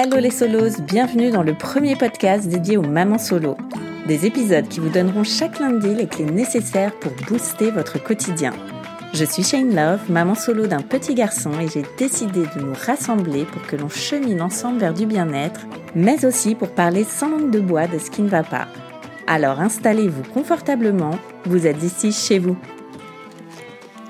Hello les solos, bienvenue dans le premier podcast dédié aux mamans solo. Des épisodes qui vous donneront chaque lundi les clés nécessaires pour booster votre quotidien. Je suis Shane Love, maman solo d'un petit garçon et j'ai décidé de nous rassembler pour que l'on chemine ensemble vers du bien-être, mais aussi pour parler sans langue de bois de ce qui ne va pas. Alors installez-vous confortablement, vous êtes ici chez vous.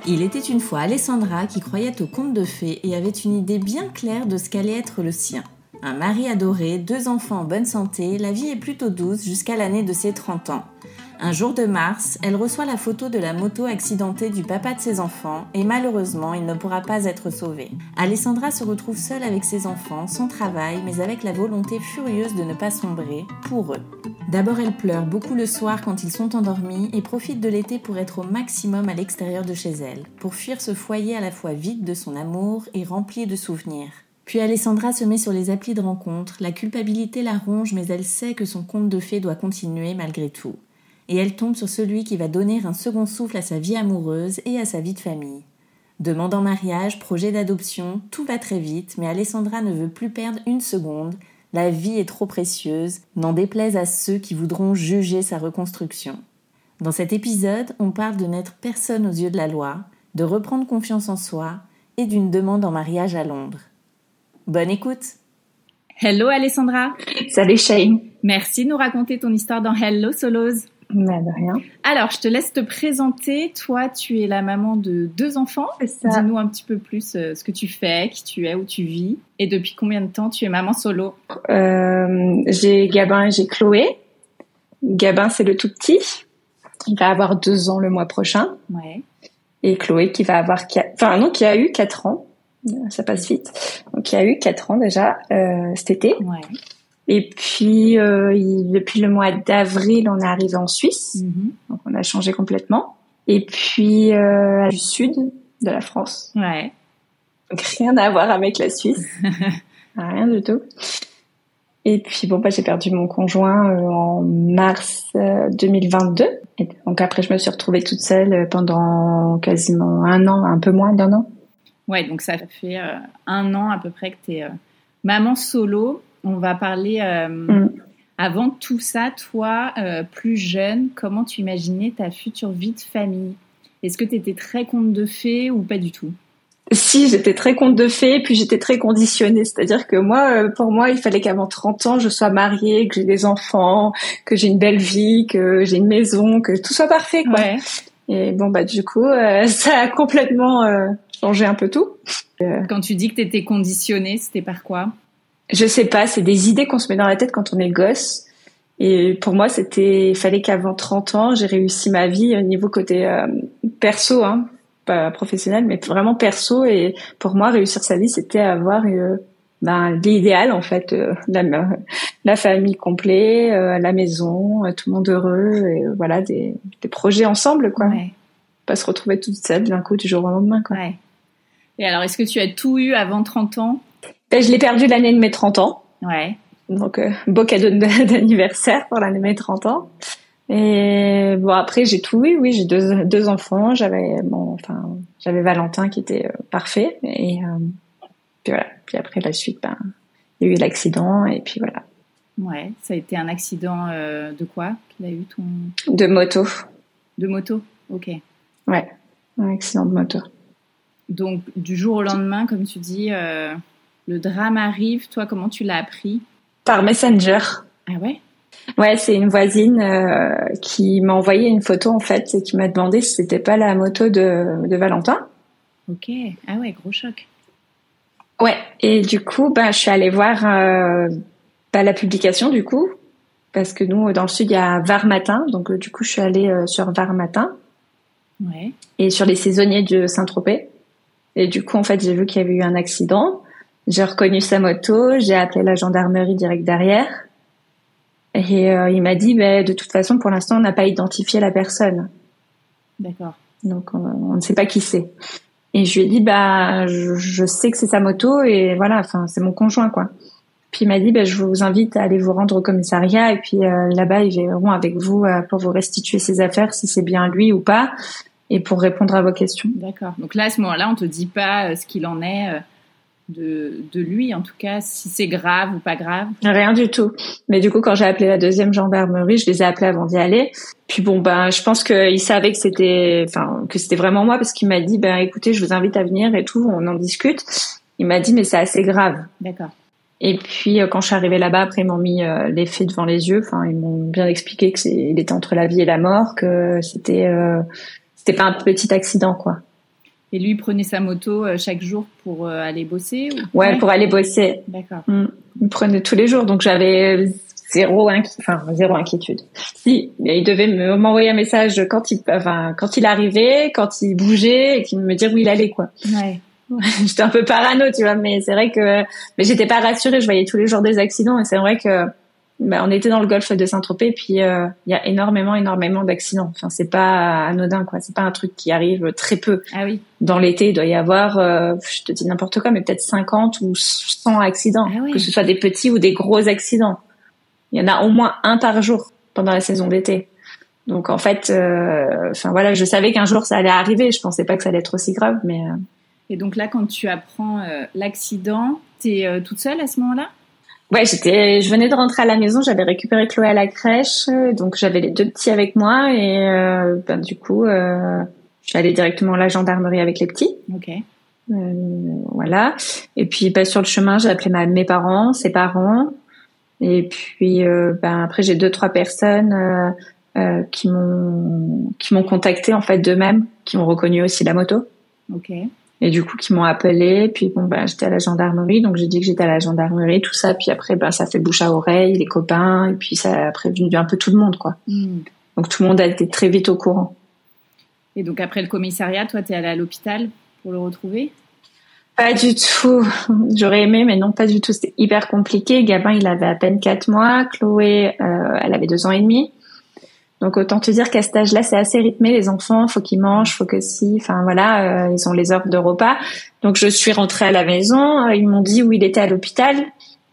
Il était une fois Alessandra qui croyait au conte de fées et avait une idée bien claire de ce qu'allait être le sien. Un mari adoré, deux enfants en bonne santé, la vie est plutôt douce jusqu'à l'année de ses 30 ans. Un jour de mars, elle reçoit la photo de la moto accidentée du papa de ses enfants et malheureusement, il ne pourra pas être sauvé. Alessandra se retrouve seule avec ses enfants, son travail, mais avec la volonté furieuse de ne pas sombrer, pour eux. D'abord, elle pleure beaucoup le soir quand ils sont endormis et profite de l'été pour être au maximum à l'extérieur de chez elle, pour fuir ce foyer à la fois vide de son amour et rempli de souvenirs. Puis Alessandra se met sur les applis de rencontre, la culpabilité la ronge mais elle sait que son conte de fées doit continuer malgré tout. Et elle tombe sur celui qui va donner un second souffle à sa vie amoureuse et à sa vie de famille. Demande en mariage, projet d'adoption, tout va très vite, mais Alessandra ne veut plus perdre une seconde. La vie est trop précieuse, n'en déplaise à ceux qui voudront juger sa reconstruction. Dans cet épisode, on parle de n'être personne aux yeux de la loi, de reprendre confiance en soi et d'une demande en mariage à Londres. Bonne écoute. Hello Alessandra. Salut Shane. Merci de nous raconter ton histoire dans Hello Solos. Bah, de rien. Alors, je te laisse te présenter. Toi, tu es la maman de deux enfants. Dis-nous un petit peu plus euh, ce que tu fais, qui tu es, où tu vis, et depuis combien de temps tu es maman solo? Euh, j'ai Gabin et j'ai Chloé. Gabin, c'est le tout petit. Il va avoir deux ans le mois prochain. Ouais. Et Chloé qui va avoir quatre... enfin non, qui a eu quatre ans. Ça passe vite. Donc, il y a eu quatre ans déjà euh, cet été. Ouais. Et puis, euh, il- depuis le mois d'avril, on est arrivé en Suisse. Mhm. Donc, on a changé complètement. Et puis, euh, du sud de la France. Ouais. Donc, rien à voir avec la Suisse. rien du tout. Et puis, bon, bah, j'ai perdu mon conjoint euh, en mars euh, 2022. Et donc, après, je me suis retrouvée toute seule pendant quasiment un an, un peu moins d'un an. Ouais, donc ça fait euh, un an à peu près que tu es maman solo. On va parler euh, Mm. avant tout ça, toi, euh, plus jeune, comment tu imaginais ta future vie de famille? Est-ce que tu étais très conte de fées ou pas du tout? Si, j'étais très conte de fées, puis j'étais très conditionnée. C'est-à-dire que moi, euh, pour moi, il fallait qu'avant 30 ans, je sois mariée, que j'ai des enfants, que j'ai une belle vie, que j'ai une maison, que tout soit parfait, quoi. Ouais. Et bon, bah, du coup, euh, ça a complètement euh, changé un peu tout. Quand tu dis que tu étais conditionnée, c'était par quoi? Je sais pas, c'est des idées qu'on se met dans la tête quand on est gosse. Et pour moi, c'était, il fallait qu'avant 30 ans, j'ai réussi ma vie au niveau côté euh, perso, hein, pas professionnel, mais vraiment perso. Et pour moi, réussir sa vie, c'était avoir euh, ben, l'idéal en fait, euh, la, la famille complète, euh, la maison, euh, tout le monde heureux, et euh, voilà des, des projets ensemble, quoi. Ouais. Pas se retrouver toute seule d'un coup du jour au lendemain, quoi. ouais. Et alors, est-ce que tu as tout eu avant 30 ans? Ben, je l'ai perdu l'année de mes 30 ans. Ouais. Donc, euh, beau cadeau de- d'anniversaire pour l'année de mes 30 ans. Et bon, après, j'ai tout eu. Oui, j'ai deux, deux enfants. J'avais, bon, enfin, j'avais Valentin qui était euh, parfait. Et euh, puis voilà. Puis après, la suite, ben, il y a eu l'accident. Et puis voilà. Ouais. Ça a été un accident euh, de quoi? Qu'il a eu ton De moto. de moto? Ok. Ouais. Un accident de moto. Donc, du jour au lendemain, comme tu dis, euh, le drame arrive. Toi, comment tu l'as appris? Par Messenger. Ah ouais? Ouais, c'est une voisine euh, qui m'a envoyé une photo en fait et qui m'a demandé si c'était pas la moto de, de Valentin. Ok. Ah ouais, gros choc. Ouais. Et du coup, bah, je suis allée voir euh, bah, la publication du coup, parce que nous dans le sud il y a Var Matin, donc du coup je suis allée euh, sur Var Matin. Ouais. Et sur les saisonniers de Saint-Tropez. Et du coup en fait j'ai vu qu'il y avait eu un accident. J'ai reconnu sa moto, j'ai appelé la gendarmerie direct derrière. Et euh, il m'a dit, bah, de toute façon, pour l'instant, on n'a pas identifié la personne. D'accord. Donc, on, on ne sait pas qui c'est. Et je lui ai dit, bah, je, je sais que c'est sa moto et voilà, enfin, c'est mon conjoint, quoi. Puis il m'a dit, bah, je vous invite à aller vous rendre au commissariat et puis euh, là-bas, ils verront avec vous euh, pour vous restituer ses affaires, si c'est bien lui ou pas, et pour répondre à vos questions. D'accord. Donc là, à ce moment-là, on te dit pas euh, ce qu'il en est euh, de, de lui, en tout cas, si c'est grave ou pas grave. Rien du tout. Mais du coup, quand j'ai appelé la deuxième gendarmerie, je les ai appelés avant d'y aller. Puis bon, ben, je pense qu'il savait que c'était, enfin, que c'était vraiment moi parce qu'il m'a dit, ben, écoutez, je vous invite à venir et tout, on en discute. Il m'a dit, mais c'est assez grave. D'accord. Et puis, euh, quand je suis arrivée là-bas, après, ils m'ont mis euh, les faits devant les yeux. Enfin, ils m'ont bien expliqué que il était entre la vie et la mort, que c'était, euh, c'était pas un petit accident, quoi. Et lui prenait sa moto euh, chaque jour pour euh, aller bosser ou... Ouais, pour aller bosser. D'accord. Mm. Il prenait tous les jours, donc j'avais zéro inqui... enfin zéro inquiétude. Si, mais il devait me m'envoyer un message quand il, enfin quand il arrivait, quand il bougeait, et qu'il me dire où il allait, quoi. Ouais. j'étais un peu parano, tu vois, mais c'est vrai que, mais j'étais pas rassurée. Je voyais tous les jours des accidents, et c'est vrai que, bah, on était dans le golfe de Saint-Tropez, puis euh, il y a énormément, énormément d'accidents. Enfin, c'est pas anodin, quoi. C'est pas un truc qui arrive très peu. Ah oui. Dans l'été, il doit y avoir, euh, je te dis n'importe quoi, mais peut-être 50 ou 100 accidents, Ah oui. que ce soit des petits ou des gros accidents. Il y en a au moins un par jour pendant la saison d'été. Donc en fait, euh, enfin voilà, je savais qu'un jour ça allait arriver. Je pensais pas que ça allait être aussi grave, mais euh, Et donc là, quand tu apprends l'accident, t'es toute seule à ce moment-là? Ouais, j'étais, je venais de rentrer à la maison, j'avais récupéré Chloé à la crèche, euh, donc j'avais les deux petits avec moi et euh, ben, du coup, euh, je suis allée directement à la gendarmerie avec les petits. Ok. Euh, voilà. Et puis bah, sur le chemin, j'ai appelé ma, mes parents, ses parents. Et puis euh, ben, après, j'ai deux trois personnes euh, euh, qui m'ont qui m'ont contacté en fait d'eux-mêmes, qui ont reconnu aussi la moto. Ok. Et du coup, qui m'ont appelé. Puis bon, ben j'étais à la gendarmerie, donc j'ai dit que j'étais à la gendarmerie, tout ça. Puis après, ben ça fait bouche à oreille, les copains, et puis ça a prévenu un peu tout le monde, quoi. Hmm. Donc tout le monde a été très vite au courant. Et donc après le commissariat, toi, t'es allée à l'hôpital pour le retrouver? Pas du tout. J'aurais aimé, mais non, pas du tout. C'était hyper compliqué. Gabin, il avait à peine quatre mois. Chloé, euh, elle avait deux ans et demi. Donc autant te dire qu'à cet âge-là, c'est assez rythmé. Les enfants, faut qu'ils mangent, faut que si. Enfin voilà, euh, ils ont les heures de repas. Donc je suis rentrée à la maison. Euh, Ils m'ont dit où il était à l'hôpital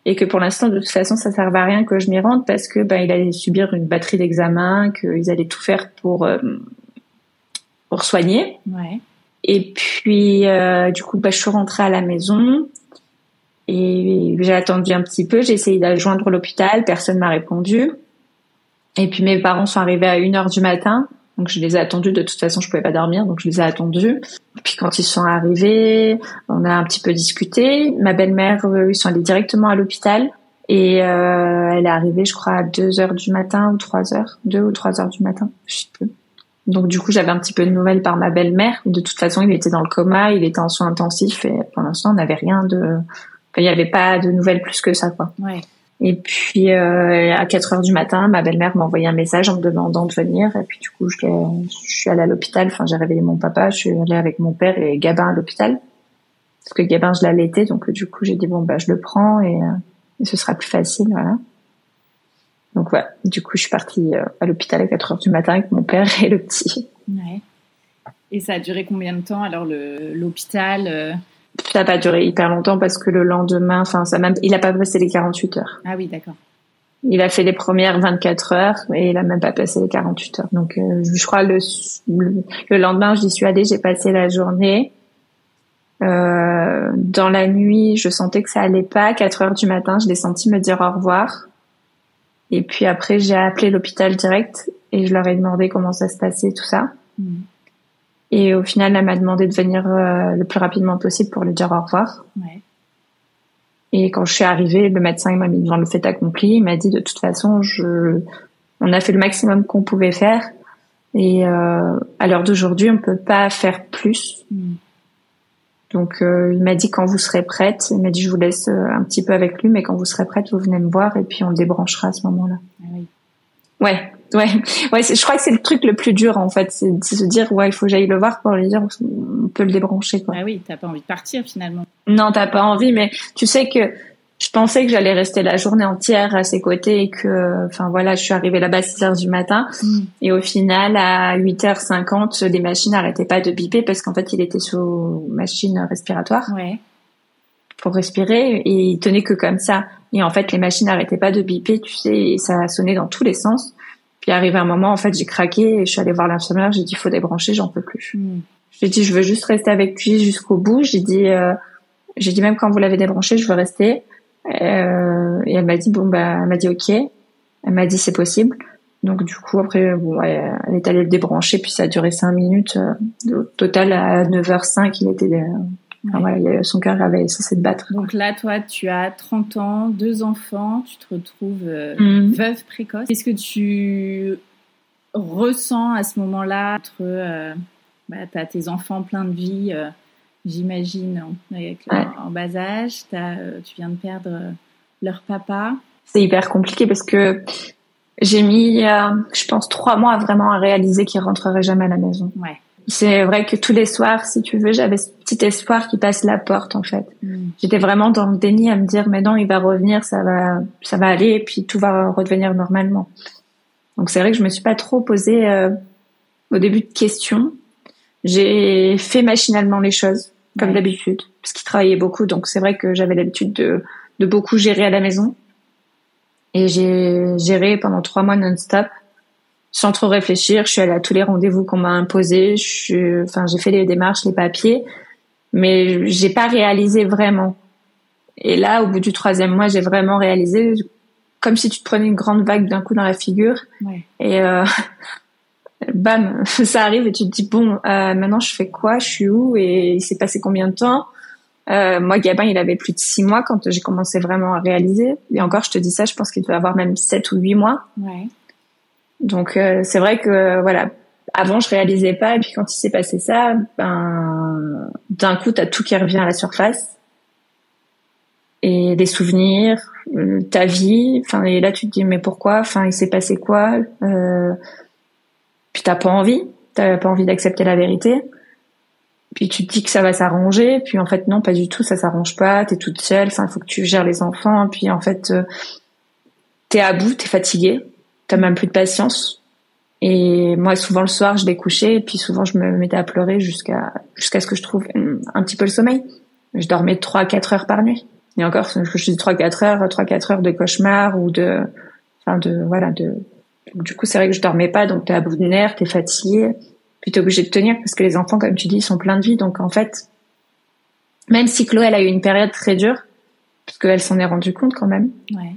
et que pour l'instant, de toute façon, ça servait à rien que je m'y rende parce que ben il allait subir une batterie d'examens, qu'ils allaient tout faire pour euh, pour soigner. Ouais. Et puis, euh, du coup, bah, je suis rentrée à la maison et j'ai attendu un petit peu. J'ai essayé de joindre l'hôpital, personne m'a répondu. Et puis mes parents sont arrivés à 1 heure du matin, donc je les ai attendus. De toute façon, je pouvais pas dormir, donc je les ai attendus. Puis quand ils sont arrivés, on a un petit peu discuté. Ma belle-mère, eux, ils sont allés directement à l'hôpital. Et euh, elle est arrivée, je crois, à 2 heures du matin ou 3 heures. 2 ou 3 heures du matin. Donc du coup, j'avais un petit peu de nouvelles par ma belle-mère. De toute façon, il était dans le coma, il était en soins intensifs et pour l'instant, on n'avait rien de... il n'y avait pas de nouvelles plus que ça, quoi. Ouais. Et puis euh, à 4 heures du matin, ma belle-mère m'a envoyé un message en me demandant de venir. Et puis du coup, je, suis allée à l'hôpital. Enfin, j'ai réveillé mon papa. Je suis allée avec mon père et Gabin à l'hôpital parce que Gabin, je l'allaitais. Donc du coup, j'ai dit bon bah je le prends et, euh, ce sera plus facile, voilà. Donc ouais, du coup, je suis partie euh, à l'hôpital à 4 heures du matin avec mon père et le petit. Ouais. Et ça a duré combien de temps alors l'hôpital euh, Ça n'a pas duré hyper longtemps parce que le lendemain, enfin, ça même, il a pas passé les 48 heures. Ah oui, d'accord. Il a fait les premières 24 heures et il a même pas passé les 48 heures. Donc, euh, je crois le, le, le lendemain, j'y suis allée, j'ai passé la journée. Euh, dans la nuit, je sentais que ça allait pas. 4 heures du matin, je l'ai senti me dire au revoir. Et puis après, j'ai appelé l'hôpital direct et je leur ai demandé comment ça se passait, tout ça. Hmm. Et au final, elle m'a demandé de venir euh, le plus rapidement possible pour lui dire au revoir. Ouais. Et quand je suis arrivée, le médecin m'a mis devant le fait accompli. Il m'a dit de toute façon, je, on a fait le maximum qu'on pouvait faire. Et euh, à l'heure d'aujourd'hui, on peut pas faire plus. Mm. Donc euh, il m'a dit quand vous serez prête, il m'a dit je vous laisse euh, un petit peu avec lui, mais quand vous serez prête, vous venez me voir et puis on le débranchera à ce moment-là. Ah oui. Ouais, ouais, ouais. Je crois que c'est le truc le plus dur en fait, c'est de se dire ouais il faut que j'aille le voir pour lui dire on peut le débrancher quoi. Ah oui, t'as pas envie de partir finalement. Non, t'as pas envie, mais tu sais que je pensais que j'allais rester la journée entière à ses côtés et que, enfin voilà, je suis arrivée là-bas à 6 heures du matin mm. et au final à 8h50, les machines n'arrêtaient pas de biper parce qu'en fait il était sous machine respiratoire ouais. pour respirer et il tenait que comme ça. Et en fait les machines n'arrêtaient pas de biper, tu sais, et ça sonnait dans tous les sens. Puis arrivé un moment, en fait j'ai craqué et je suis allée voir l'infirmière, j'ai dit faut débrancher, j'en peux plus. Mm. J'ai dit je veux juste rester avec lui jusqu'au bout. J'ai dit euh, j'ai dit même quand vous l'avez débranché, je veux rester. Euh, et elle m'a dit bon bah elle m'a dit ok. Elle m'a dit c'est possible. Donc du coup après bon, elle est allée le débrancher puis ça a duré cinq minutes. Au total à 9h05 il était enfin, voilà, son cœur avait cessé de battre. Donc là toi tu as 30 ans, deux enfants, tu te retrouves euh, mhm. veuve précoce. Qu'est-ce que tu ressens à ce moment-là entre euh, bah, t'as tes enfants pleins de vie j'imagine, en, bas âge. Euh, tu viens de perdre euh, leur papa. C'est hyper compliqué parce que j'ai mis, euh, je pense, trois mois vraiment à réaliser qu'il rentrerait jamais à la maison. Ouais. C'est vrai que tous les soirs, si tu veux, j'avais ce petit espoir qu'il passe la porte, en fait. Mm. J'étais vraiment dans le déni à me dire, mais non, il va revenir, ça va, ça va aller, et puis tout va redevenir normalement. Donc c'est vrai que je me suis pas trop posé au début de questions. J'ai fait machinalement les choses comme d'habitude, parce qu'il travaillait beaucoup, donc c'est vrai que j'avais l'habitude de, de beaucoup gérer à la maison. Et j'ai géré pendant trois mois non-stop, sans trop réfléchir. Je suis allée à tous les rendez-vous qu'on m'a imposés. Je enfin, j'ai fait les démarches, les papiers, mais j'ai pas réalisé vraiment. Et là, au bout du troisième mois, j'ai vraiment réalisé, comme si tu te prenais une grande vague d'un coup dans la figure. Ouais. Et euh, bam, ça arrive et tu te dis bon, euh, maintenant je fais quoi, je suis où? Et il s'est passé combien de temps? Euh, Moi, Gabin, il avait plus de six mois quand j'ai commencé vraiment à réaliser. Et encore, je te dis ça, je pense qu'il devait avoir même sept ou huit mois. Ouais. Donc euh, c'est vrai que voilà, avant je réalisais pas et puis quand il s'est passé ça, ben d'un coup t'as tout qui revient à la surface et des souvenirs, euh, ta vie. Enfin et là tu te dis mais pourquoi? Enfin il s'est passé quoi? Euh, puis t'as pas envie, t'as pas envie d'accepter la vérité. Puis tu te dis que ça va s'arranger, puis en fait non, pas du tout, ça s'arrange pas, t'es toute seule, enfin faut que tu gères les enfants, puis en fait euh, t'es à bout, t'es fatigué, t'as même plus de patience. Et moi souvent le soir je vais coucher, et puis souvent je me mettais à pleurer jusqu'à jusqu'à ce que je trouve un petit peu le sommeil. Je dormais 3-4 heures par nuit. Et encore, je dis 3-4 heures, 3-4 heures de cauchemar ou de, enfin de, voilà, de, du coup, c'est vrai que je dormais pas, donc t'es à bout de nerfs, t'es fatigué, puis t'es obligé de tenir parce que les enfants, comme tu dis, sont pleins de vie. Donc en fait, même si Chloé, elle a eu une période très dure, parce qu'elle s'en est rendue compte quand même. Ouais.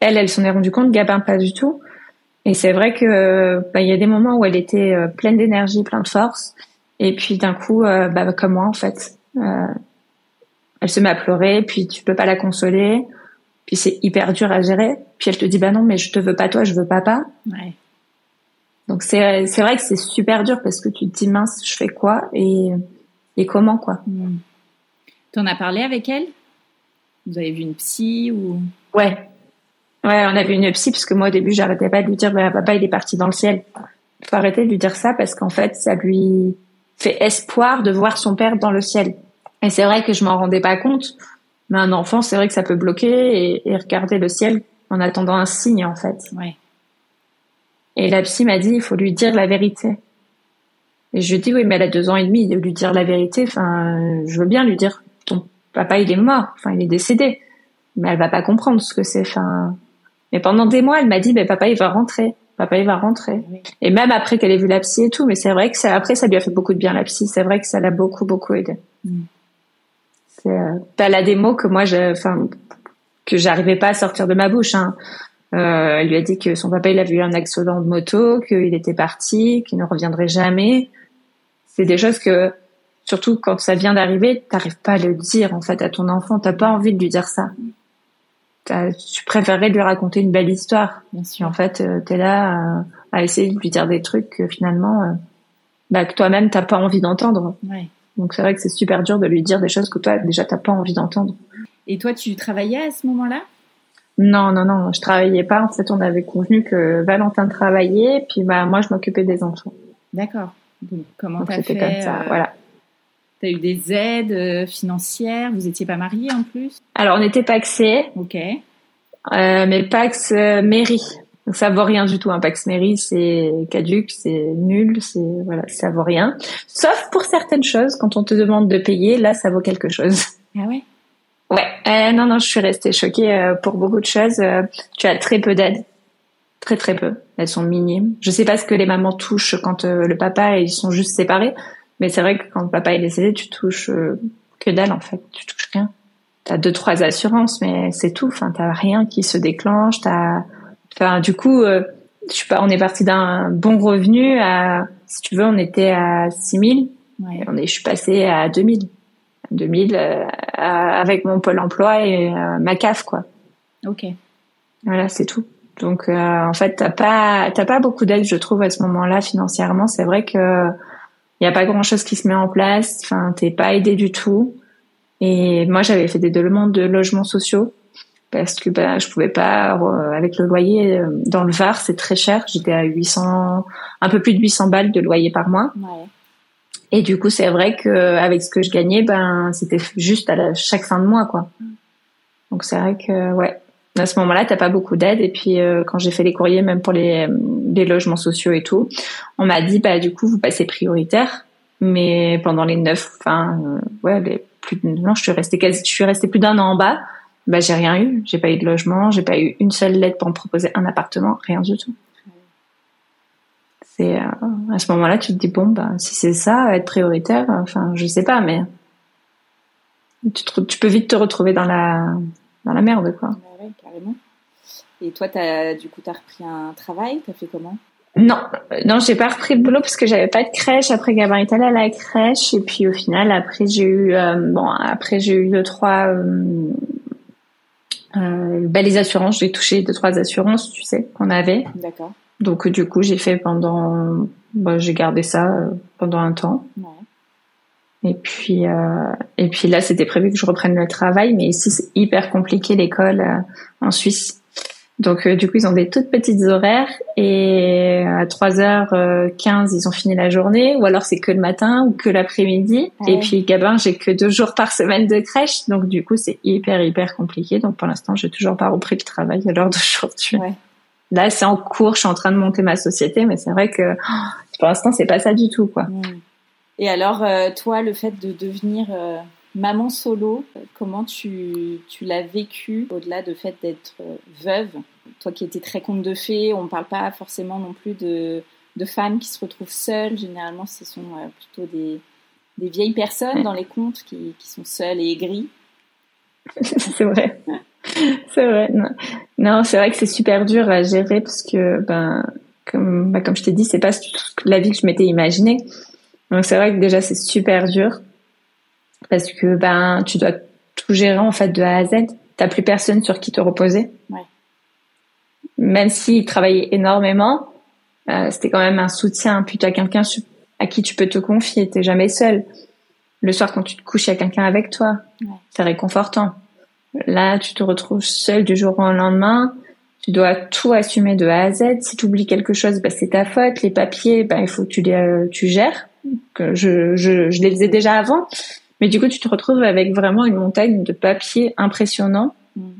Elle, elle s'en est rendue compte, Gabin pas du tout. Et c'est vrai que bah, il y a des moments où elle était euh, pleine d'énergie, pleine de force, et puis d'un coup, euh, bah, comme moi en fait, euh, elle se met à pleurer, puis tu peux pas la consoler. Puis c'est hyper dur à gérer. Puis elle te dit bah non mais je te veux pas toi, je veux papa. Ouais. Donc c'est c'est vrai que c'est super dur parce que tu te dis mince, je fais quoi et et comment quoi. Hmm. Tu en as parlé avec elle? Vous avez vu une psy ou? Ouais. Ouais, on a vu une psy parce que moi au début j'arrêtais pas de lui dire bah, papa il est parti dans le ciel. Faut arrêter de lui dire ça parce qu'en fait ça lui fait espoir de voir son père dans le ciel. Et c'est vrai que je m'en rendais pas compte mais un enfant, c'est vrai que ça peut bloquer et, regarder le ciel en attendant un signe, en fait. Ouais. Et la psy m'a dit, il faut lui dire la vérité. Et je dis, oui, mais elle a deux ans et demi, de lui dire la vérité, enfin, je veux bien lui dire, ton papa, il est mort, enfin, il est décédé. Mais elle va pas comprendre ce que c'est, enfin. Mais pendant des mois, elle m'a dit, ben, papa, il va rentrer. Papa, il va rentrer. Et même après qu'elle ait vu la psy et tout, mais c'est vrai que ça, après, ça lui a fait beaucoup de bien, la psy. C'est vrai que ça l'a beaucoup, beaucoup aidé. Mm. Euh, t'as la démo que moi, enfin, que j'arrivais pas à sortir de ma bouche. Hein. Euh, elle lui a dit que son papa il avait eu un accident de moto, qu'il était parti, qu'il ne reviendrait jamais. C'est des choses que, surtout quand ça vient d'arriver, t'arrives pas à le dire en fait à ton enfant. T'as pas envie de lui dire ça. Tu préférerais lui raconter une belle histoire. Bien sûr. en fait, tu es là à, essayer de lui dire des trucs que finalement, bah, que toi-même t'as pas envie d'entendre. Ouais. Donc c'est vrai que c'est super dur de lui dire des choses que toi déjà t'as pas envie d'entendre. Et toi, tu travaillais à ce moment-là? Non, non, non, je travaillais pas. En fait, on avait convenu que Valentin travaillait, puis bah moi je m'occupais des enfants. D'accord. Donc comment t'as fait comme ça, euh, voilà. T'as eu des aides euh, financières? Vous étiez pas mariés en plus? Alors on était paxés, Ok. euh, mais Pax euh, mairie. Donc ça vaut rien du tout. Un Pax mairie, c'est caduque, c'est nul, c'est voilà, ça vaut rien. Sauf pour certaines choses, quand on te demande de payer, là ça vaut quelque chose. Ah ouais? Ouais, euh, non, non, je suis restée choquée euh, pour beaucoup de choses. Euh, tu as très peu d'aide, très très peu. Elles sont minimes. Je sais pas ce que les mamans touchent quand le papa et ils sont juste séparés, mais c'est vrai que quand papa est décédé, tu touches euh, que dalle en fait. Tu touches rien. T'as deux trois assurances, mais c'est tout. Enfin, t'as rien qui se déclenche. T'as, enfin, du coup, euh, je suis pas. On est parti d'un bon revenu à, si tu veux, on était à 6000 Ouais. on est, je suis passée à 2000. 2000 euh, à- avec mon pôle emploi et euh, ma CAF quoi. Ok. Voilà, c'est tout. Donc euh, en fait, t'as pas t'as pas beaucoup d'aide, je trouve, à ce moment-là financièrement. C'est vrai que il y a pas grand-chose qui se met en place. Enfin, t'es pas aidé du tout. Et moi, j'avais fait des demandes de logements sociaux parce que ben je pouvais pas euh, avec le loyer euh, dans le Var, c'est très cher. J'étais à 800, un peu plus de 800 balles de loyer par mois. Ouais. Et du coup, c'est vrai que avec ce que je gagnais, ben c'était juste à la, chaque fin de mois, quoi. Donc c'est vrai que ouais, à ce moment-là, t'as pas beaucoup d'aide. Et puis euh, quand j'ai fait les courriers, même pour les, les logements sociaux et tout, on m'a dit bah du coup vous passez prioritaire, mais pendant les neuf, enfin euh, ouais, les plus de- non, je suis restée quasi, je suis restée plus d'un an en bas. Bah j'ai rien eu, j'ai pas eu de logement, j'ai pas eu une seule lettre pour me proposer un appartement, rien du tout. C'est euh, à ce moment-là, tu te dis bon, bah, si c'est ça, être prioritaire, enfin, je sais pas, mais tu, te- tu peux vite te retrouver dans la dans la merde, quoi. Carrément. Et toi, as, du coup, t'as repris un travail? T'as fait comment? Non, euh, non, j'ai pas repris le boulot parce que j'avais pas de crèche. Après, Gabin est allé à la crèche et puis au final, après j'ai eu euh, bon, après j'ai eu deux trois euh, euh, bah, les assurances. J'ai touché deux trois assurances, tu sais, qu'on avait. D'accord. Donc euh, du coup, j'ai fait pendant, bah, j'ai gardé ça euh, pendant un temps. Ouais. Et puis, euh, et puis là, c'était prévu que je reprenne le travail, mais ici, c'est hyper compliqué l'école euh, en Suisse. Donc, euh, du coup, ils ont des toutes petites horaires et à 3h15, ils ont fini la journée, ou alors c'est que le matin ou que l'après-midi. Ouais. Et puis, Gabin, j'ai que deux jours par semaine de crèche, donc du coup, c'est hyper, hyper compliqué. Donc, pour l'instant, j'ai toujours pas repris le travail à l'heure d'aujourd'hui. Ouais. Là, c'est en cours, je suis en train de monter ma société, mais c'est vrai que oh, pour l'instant, c'est pas ça du tout, quoi. Mm. Et alors, euh, toi, le fait de devenir euh, maman solo, comment tu, tu l'as vécu au-delà du fait d'être euh, veuve? Toi qui étais très conte de fées, on ne parle pas forcément non plus de, de femmes qui se retrouvent seules. Généralement, ce sont plutôt des, des vieilles personnes dans les contes qui, qui sont seules et aigries. c'est vrai. C'est vrai. Non, c'est vrai que c'est super dur à gérer parce que, ben, comme, bah, comme je t'ai dit, c'est pas la vie que je m'étais imaginée. Donc c'est vrai que déjà c'est super dur parce que ben tu dois tout gérer en fait de A à Z. T'as plus personne sur qui te reposer. Ouais. Même s'il travaillait énormément, euh, c'était quand même un soutien. Puis t'as quelqu'un à qui tu peux te confier. T'es jamais seul. Le soir quand tu te couches, il y a quelqu'un avec toi. Ouais. C'est réconfortant. Là, tu te retrouves seul du jour au lendemain. Tu dois tout assumer de A à Z. Si tu oublies quelque chose, bah, c'est ta faute. Les papiers, bah, il faut que tu les euh, tu gères. Que je, je, je les faisais déjà avant. Mais du coup, tu te retrouves avec vraiment une montagne de papiers impressionnants. Mm.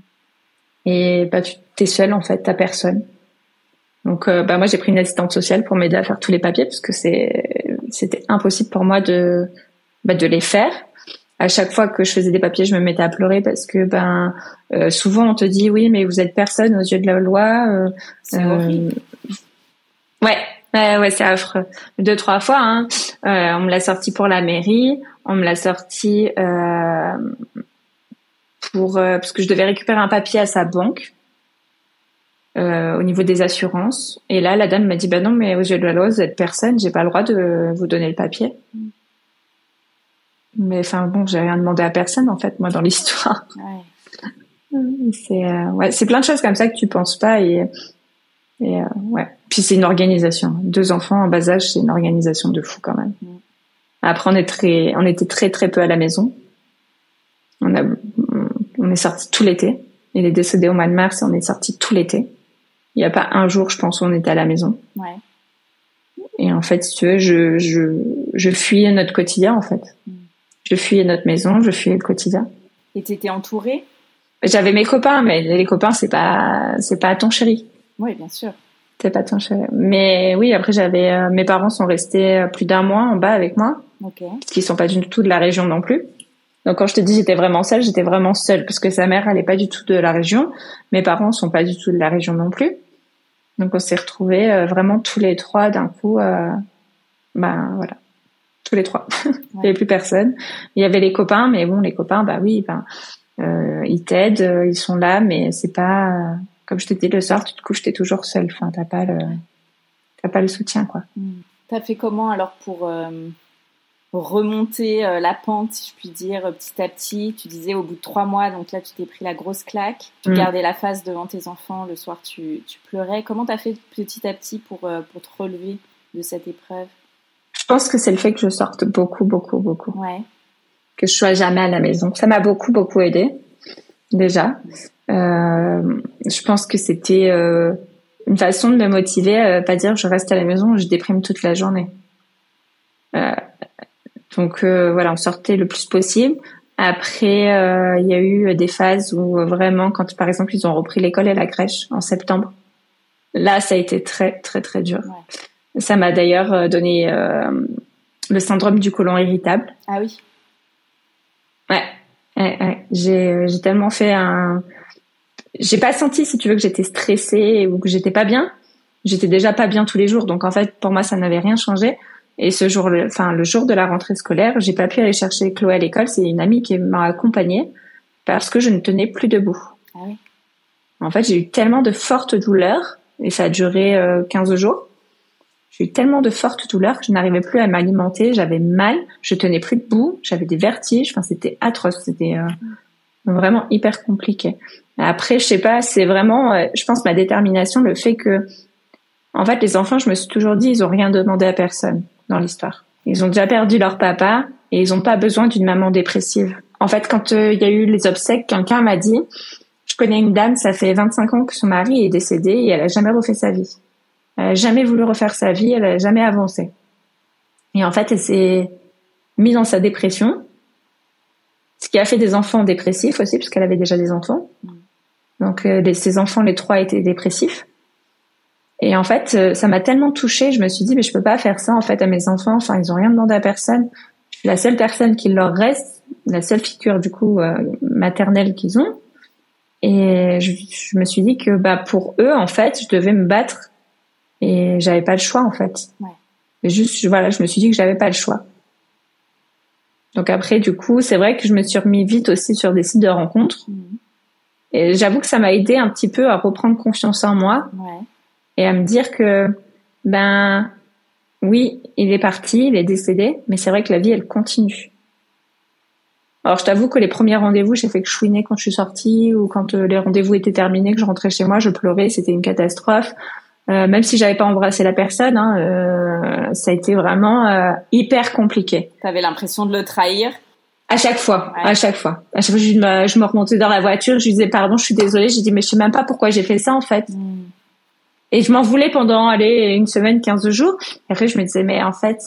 Et bah, tu es seul, en fait, t'as personne. Donc, euh, bah, moi, j'ai pris une assistante sociale pour m'aider à faire tous les papiers parce que c'est, c'était impossible pour moi de, bah, de les faire. À chaque fois que je faisais des papiers, je me mettais à pleurer parce que, ben, euh, souvent, on te dit, oui, mais vous êtes personne aux yeux de la loi. euh, C'est euh, horrible. Ouais, ouais, ouais, c'est affreux. Deux, trois fois, hein. Euh, on me l'a sorti pour la mairie, on me l'a sorti euh, pour euh, parce que je devais récupérer un papier à sa banque euh, au niveau des assurances. Et là, la dame m'a dit, bah non, mais aux yeux de la loi, vous êtes personne, j'ai pas le droit de vous donner le papier. Mais enfin bon, j'ai rien demandé à personne en fait, moi dans l'histoire. Ouais. C'est euh, ouais, c'est plein de choses comme ça que tu penses pas et, et euh, ouais. Puis c'est une organisation. Deux enfants en bas âge, c'est une organisation de fou quand même. Mm. Après, on est très, on était très très peu à la maison. On a, on est sorti tout l'été. Il est décédé au mois de mars et on est sorti tout l'été. Il n'y a pas un jour, je pense, où on était à la maison. Ouais. Et en fait, si tu veux, je, je, je fuyais notre quotidien, en fait. Mm. Je fuyais notre maison, je fuyais le quotidien. Et tu étais entourée? J'avais mes copains, mais les copains, c'est pas, c'est pas ton chéri. Oui, bien sûr. C'est pas ton chéri. Mais oui, après, j'avais, euh, mes parents sont restés euh, plus d'un mois en bas avec moi. Ok. Parce qu'ils sont pas du tout de la région non plus. Donc quand je te dis j'étais vraiment seule, j'étais vraiment seule parce que sa mère elle est pas du tout de la région, mes parents sont pas du tout de la région non plus. Donc on s'est retrouvés euh, vraiment tous les trois d'un coup, euh, ben voilà, tous les trois. Il n'y avait plus personne. Il y avait les copains, mais bon les copains, bah oui, ben euh, ils t'aident, euh, ils sont là, mais c'est pas comme je te dis le soir, tu te couches, t'es toujours seule. Enfin t'as pas le t'as pas le soutien quoi. Hmm. T'as fait comment alors pour remonter euh, la pente, si je puis dire, euh, petit à petit? Tu disais au bout de trois mois, donc là tu t'es pris la grosse claque. Tu mm. gardais la face devant tes enfants, le soir tu, tu pleurais. Comment t'as fait petit à petit pour, euh, pour te relever de cette épreuve? Je pense que c'est le fait que je sorte beaucoup, beaucoup, beaucoup. Ouais. Que je sois jamais à la maison. Ça m'a beaucoup, beaucoup aidé, déjà. Euh, je pense que c'était une façon de me motiver, pas dire je reste à la maison, je déprime toute la journée. Euh, donc euh, voilà, on sortait le plus possible. Après, euh, il y a eu des phases où vraiment, quand par exemple ils ont repris l'école et la crèche en septembre, là ça a été très très très dur. Ça m'a d'ailleurs euh, donné le syndrome du côlon irritable. Ah oui. Ouais, ouais, j'ai j'ai tellement fait un, j'ai pas senti si tu veux que j'étais stressée ou que j'étais pas bien. J'étais déjà pas bien tous les jours, donc en fait pour moi ça n'avait rien changé. Et ce jour, enfin le jour de la rentrée scolaire, j'ai pas pu aller chercher Chloé à l'école. C'est une amie qui m'a accompagnée parce que je ne tenais plus debout. Ah oui. En fait, j'ai eu tellement de fortes douleurs et ça a duré 15 euh, jours. J'ai eu tellement de fortes douleurs que je n'arrivais plus à m'alimenter. J'avais mal, je tenais plus debout, j'avais des vertiges. Enfin, c'était atroce. C'était euh, vraiment hyper compliqué. Après, je sais pas, c'est vraiment, euh, je pense, ma détermination, le fait que, en fait, les enfants, je me suis toujours dit, ils ont rien demandé à personne dans l'histoire. Ils ont déjà perdu leur papa et ils n'ont pas besoin d'une maman dépressive. En fait, quand euh, il y a eu les obsèques, quelqu'un m'a dit, je connais une dame, ça fait 25 ans que son mari est décédé et elle a jamais refait sa vie. Elle a jamais voulu refaire sa vie, elle a jamais avancé. Et en fait, elle s'est mise dans sa dépression, ce qui a fait des enfants dépressifs aussi, puisqu'elle avait déjà des enfants. Donc, euh, ses enfants, les trois, étaient dépressifs. Et en fait, euh, ça m'a tellement touchée, je me suis dit, mais je peux pas faire ça en fait à mes enfants. Enfin, ils ont rien demandé à personne. La seule personne qui leur reste, la seule figure du coup euh, maternelle qu'ils ont. Et je, je, me suis dit que bah pour eux, en fait, je devais me battre et j'avais pas le choix en fait. Ouais. Juste, voilà, je me suis dit que j'avais pas le choix. Donc après, du coup, c'est vrai que je me suis remis vite aussi sur des sites de rencontres. Mmh. Et j'avoue que ça m'a aidé un petit peu à reprendre confiance en moi. Ouais et à me dire que ben oui, il est parti, il est décédé, mais c'est vrai que la vie elle continue. Alors je t'avoue que les premiers rendez-vous, j'ai fait que chouiner quand je suis sortie ou quand euh, les rendez-vous étaient terminés, que je rentrais chez moi, je pleurais, c'était une catastrophe. Euh, même si j'avais pas embrassé la personne, hein, euh, ça a été vraiment euh, hyper compliqué. T'avais l'impression de le trahir? À chaque fois, à chaque fois. À chaque fois, je me, je me remontais dans la voiture, je lui disais pardon, je suis désolée. J'ai dit mais je sais même pas pourquoi j'ai fait ça en fait. Hmm. Et je m'en voulais pendant, allez, une semaine, 15 jours. Et après, je me disais, mais en fait,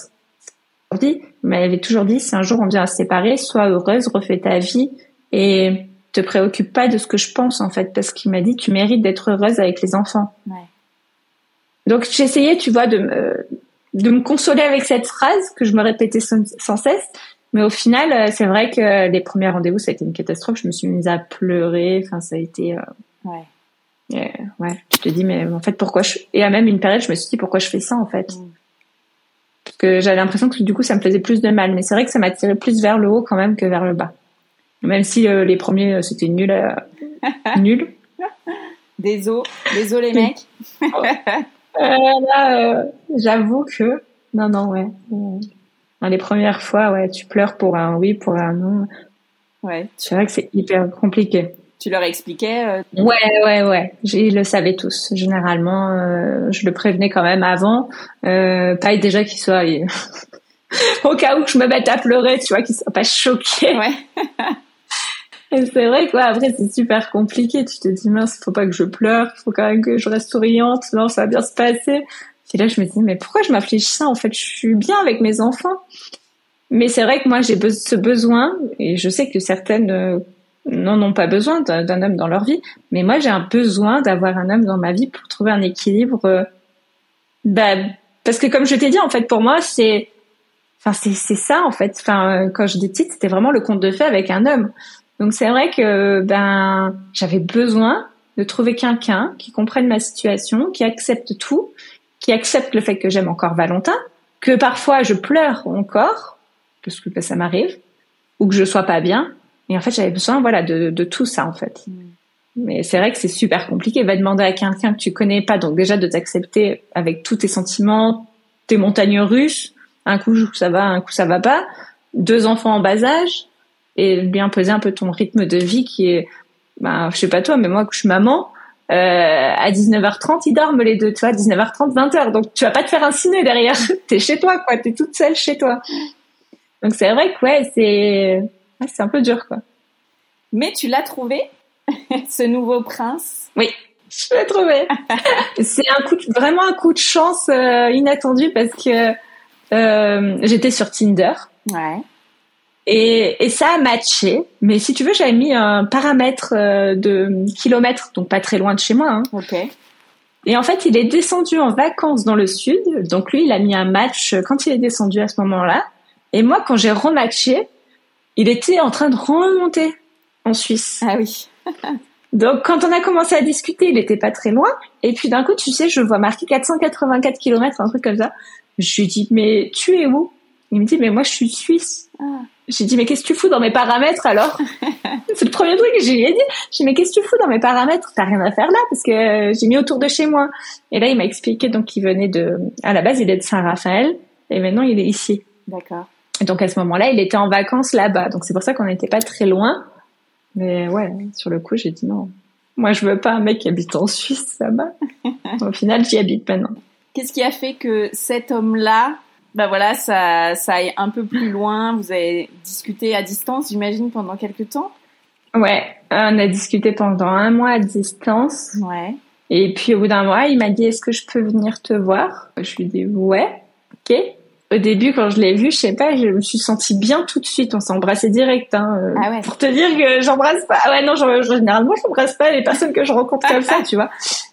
mais elle avait toujours dit, si un jour on vient à se séparer, sois heureuse, refais ta vie et te préoccupe pas de ce que je pense, en fait, parce qu'il m'a dit, tu mérites d'être heureuse avec les enfants. Ouais. Donc, j'essayais, tu vois, de me, de me consoler avec cette phrase que je me répétais sans, cesse. Mais au final, euh, c'est vrai que les premiers rendez-vous, ça a été une catastrophe. Je me suis mise à pleurer. Enfin, ça a été, euh, ouais. Et, ouais, je te dis, mais en fait, pourquoi je... Et à même une période, je me suis dit, pourquoi je fais ça, en fait? Mm. Parce que j'avais l'impression que du coup, ça me faisait plus de mal. Mais c'est vrai que ça m'a tiré plus vers le haut quand même que vers le bas. Même si euh, les premiers, euh, c'était nul. Euh, nul. Désolé, désolé les mecs. là, j'avoue que... Non, non, ouais. Dans les premières fois, ouais, tu pleures pour un oui, pour un non. Ouais. C'est vrai que c'est hyper compliqué Tu leur expliquais euh, Ouais, ouais, ouais. Ils le savaient tous. Généralement, euh, je le prévenais quand même avant. Euh, pas déjà qu'ils soient... au cas où je me mette à pleurer, tu vois, qu'ils soient pas choqués. Ouais. Et c'est vrai quoi. Après, c'est super compliqué. Tu te dis, mince, faut pas que je pleure. Faut quand même que je reste souriante. Non, ça va bien se passer. Et là, je me dis, mais pourquoi je m'afflige ça En fait, je suis bien avec mes enfants. Mais c'est vrai que moi, j'ai ce besoin, et je sais que certaines euh, n'en ont pas besoin d'un homme dans leur vie, mais moi, j'ai un besoin d'avoir un homme dans ma vie pour trouver un équilibre. Euh, bah, parce que comme je t'ai dit, en fait, pour moi, c'est, enfin, c'est ça, en fait. Enfin, quand je dis petite, c'était vraiment le conte de fées avec un homme. Donc c'est vrai que ben j'avais besoin de trouver quelqu'un qui comprenne ma situation, qui accepte tout, qui accepte le fait que j'aime encore Valentin, que parfois je pleure encore parce que ben, ça m'arrive, ou que je sois pas bien. Et en fait, j'avais besoin voilà de, de tout ça en fait. Mm. Mais c'est vrai que c'est super compliqué. Va demander à quelqu'un que tu connais pas, donc déjà de t'accepter avec tous tes sentiments, tes montagnes russes. Un coup ça va, un coup ça va pas. Deux enfants en bas âge et bien poser un peu ton rythme de vie qui est, bah, je sais pas toi, mais moi que je suis maman, euh, à 19h30 ils dorment les deux, tu vois, 19h30, 20h. Donc tu vas pas te faire un ciné derrière. T'es chez toi, quoi. T'es toute seule chez toi. Donc c'est vrai que ouais, c'est, c'est un peu dur, quoi. Mais tu l'as trouvé, ce nouveau prince? Oui, je l'ai trouvé. c'est un coup, de, vraiment un coup de chance euh, inattendu parce que euh, j'étais sur Tinder. Ouais. Et, et, ça a matché. Mais si tu veux, j'avais mis un paramètre euh, de kilomètres, donc pas très loin de chez moi. Hein. Ok. Et en fait, il est descendu en vacances dans le sud. Donc lui, il a mis un match quand il est descendu à ce moment-là. Et moi, quand j'ai rematché, il était en train de remonter en Suisse. Ah oui. donc quand on a commencé à discuter, il était pas très loin. Et puis d'un coup, tu sais, je vois marqué 484 km, un truc comme ça. Je lui dis, mais tu es où? Il me dit, mais moi, je suis suisse. Ah. J'ai dit, mais qu'est-ce que tu fous dans mes paramètres alors C'est le premier truc que j'ai dit. J'ai dit, mais qu'est-ce que tu fous dans mes paramètres? T'as rien à faire là parce que j'ai mis autour de chez moi. Et là, il m'a expliqué donc qu'il venait de, à la base, il est de Saint-Raphaël et maintenant il est ici. D'accord. Et donc à ce moment-là, il était en vacances là-bas. Donc c'est pour ça qu'on n'était pas très loin. Mais ouais, sur le coup, j'ai dit non. Moi, je veux pas un mec qui habite en Suisse là-bas. Au final, j'y habite maintenant. Qu'est-ce qui a fait que cet homme-là bah voilà, ça, ça aille un peu plus loin. Vous avez discuté à distance, j'imagine, pendant quelques temps? Ouais, on a discuté pendant un mois à distance. Ouais. Et puis au bout d'un mois, il m'a dit est-ce que je peux venir te voir? Je lui ai dit ouais, ok. Au début, quand je l'ai vu, je sais pas, je me suis sentie bien tout de suite. On s'est embrassé direct. Hein, euh, ah ouais. Pour te dire que j'embrasse pas. Ah ouais, non, je, généralement, j'embrasse pas les personnes que je rencontre comme ça, tu vois.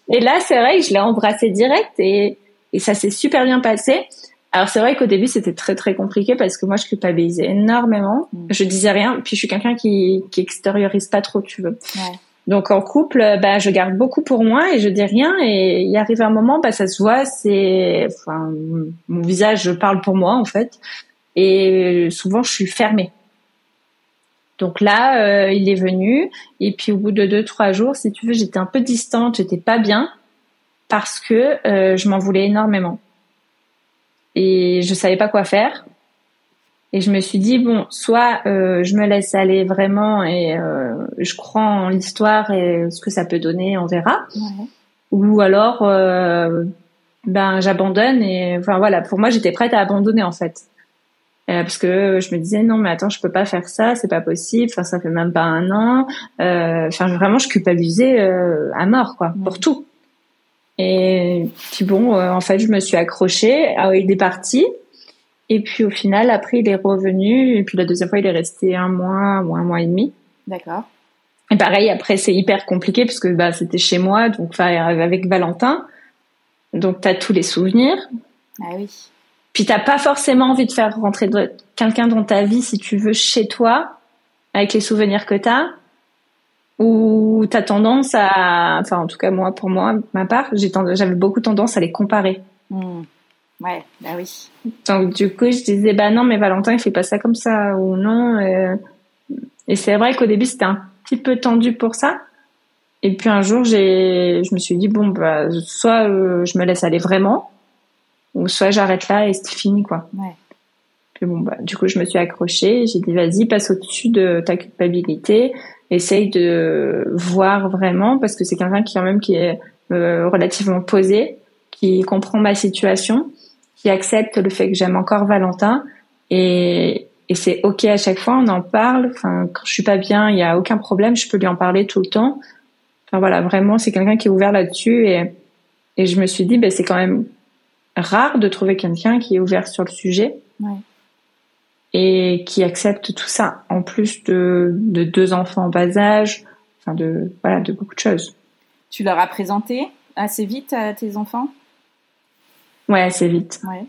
Et là, c'est vrai que je l'ai embrassé direct et, et ça s'est super bien passé. Alors c'est vrai qu'au début c'était très très compliqué parce que moi je culpabilisais énormément. Mm. Je disais rien, puis je suis quelqu'un qui qui extériorise pas trop, tu veux. Ouais. Donc en couple, bah je garde beaucoup pour moi et je dis rien et il arrive un moment, bah ça se voit, c'est, enfin mon visage parle pour moi en fait et souvent je suis fermée. Donc là, euh, il est venu et puis au bout de deux trois jours, si tu veux, j'étais un peu distante, j'étais pas bien parce que euh, je m'en voulais énormément et je savais pas quoi faire. Et je me suis dit bon, soit euh, je me laisse aller vraiment et euh, je crois en l'histoire et ce que ça peut donner, on verra. Ouais. Ou alors euh, ben j'abandonne et enfin voilà, pour moi j'étais prête à abandonner en fait. Euh, parce que je me disais non mais attends je peux pas faire ça c'est pas possible enfin ça fait même pas un an euh, enfin vraiment je culpabilisais à mort quoi pour tout et puis bon, euh, en fait, je me suis accrochée. Ah, il est parti. Et puis au final, après, il est revenu. Et puis la deuxième fois, il est resté un mois ou un mois et demi. D'accord. Et pareil, après, c'est hyper compliqué parce que bah, c'était chez moi, donc avec Valentin. Donc, tu as tous les souvenirs. Ah oui. Puis, t'as pas forcément envie de faire rentrer quelqu'un dans ta vie, si tu veux, chez toi, avec les souvenirs que tu as ou t'as tendance à, enfin en tout cas moi pour moi, ma part, j'avais beaucoup tendance à les comparer. Mmh. Ouais, bah oui. Donc du coup je disais bah non mais Valentin il fait pas ça comme ça ou non. Euh... Et c'est vrai qu'au début c'était un petit peu tendu pour ça. Et puis un jour j'ai, je me suis dit bon bah soit euh, je me laisse aller vraiment, ou soit j'arrête là et c'est fini quoi. Ouais. Puis bon, bah, du coup, je me suis accrochée. J'ai dit, vas-y, passe au-dessus de ta culpabilité. Essaye de voir vraiment, parce que c'est quelqu'un qui, quand même, qui est euh, relativement posé, qui comprend ma situation, qui accepte le fait que j'aime encore Valentin. Et, et c'est ok à chaque fois, on en parle. Enfin, quand je suis pas bien, il y a aucun problème, je peux lui en parler tout le temps. Enfin voilà, vraiment, c'est quelqu'un qui est ouvert là-dessus et, et je me suis dit, ben, c'est quand même rare de trouver quelqu'un qui est ouvert sur le sujet Ouais. Et qui accepte tout ça, en plus de, de deux enfants en bas âge, enfin de voilà, de beaucoup de choses. Tu leur as présenté assez vite à tes enfants? Ouais, assez vite, Ouais.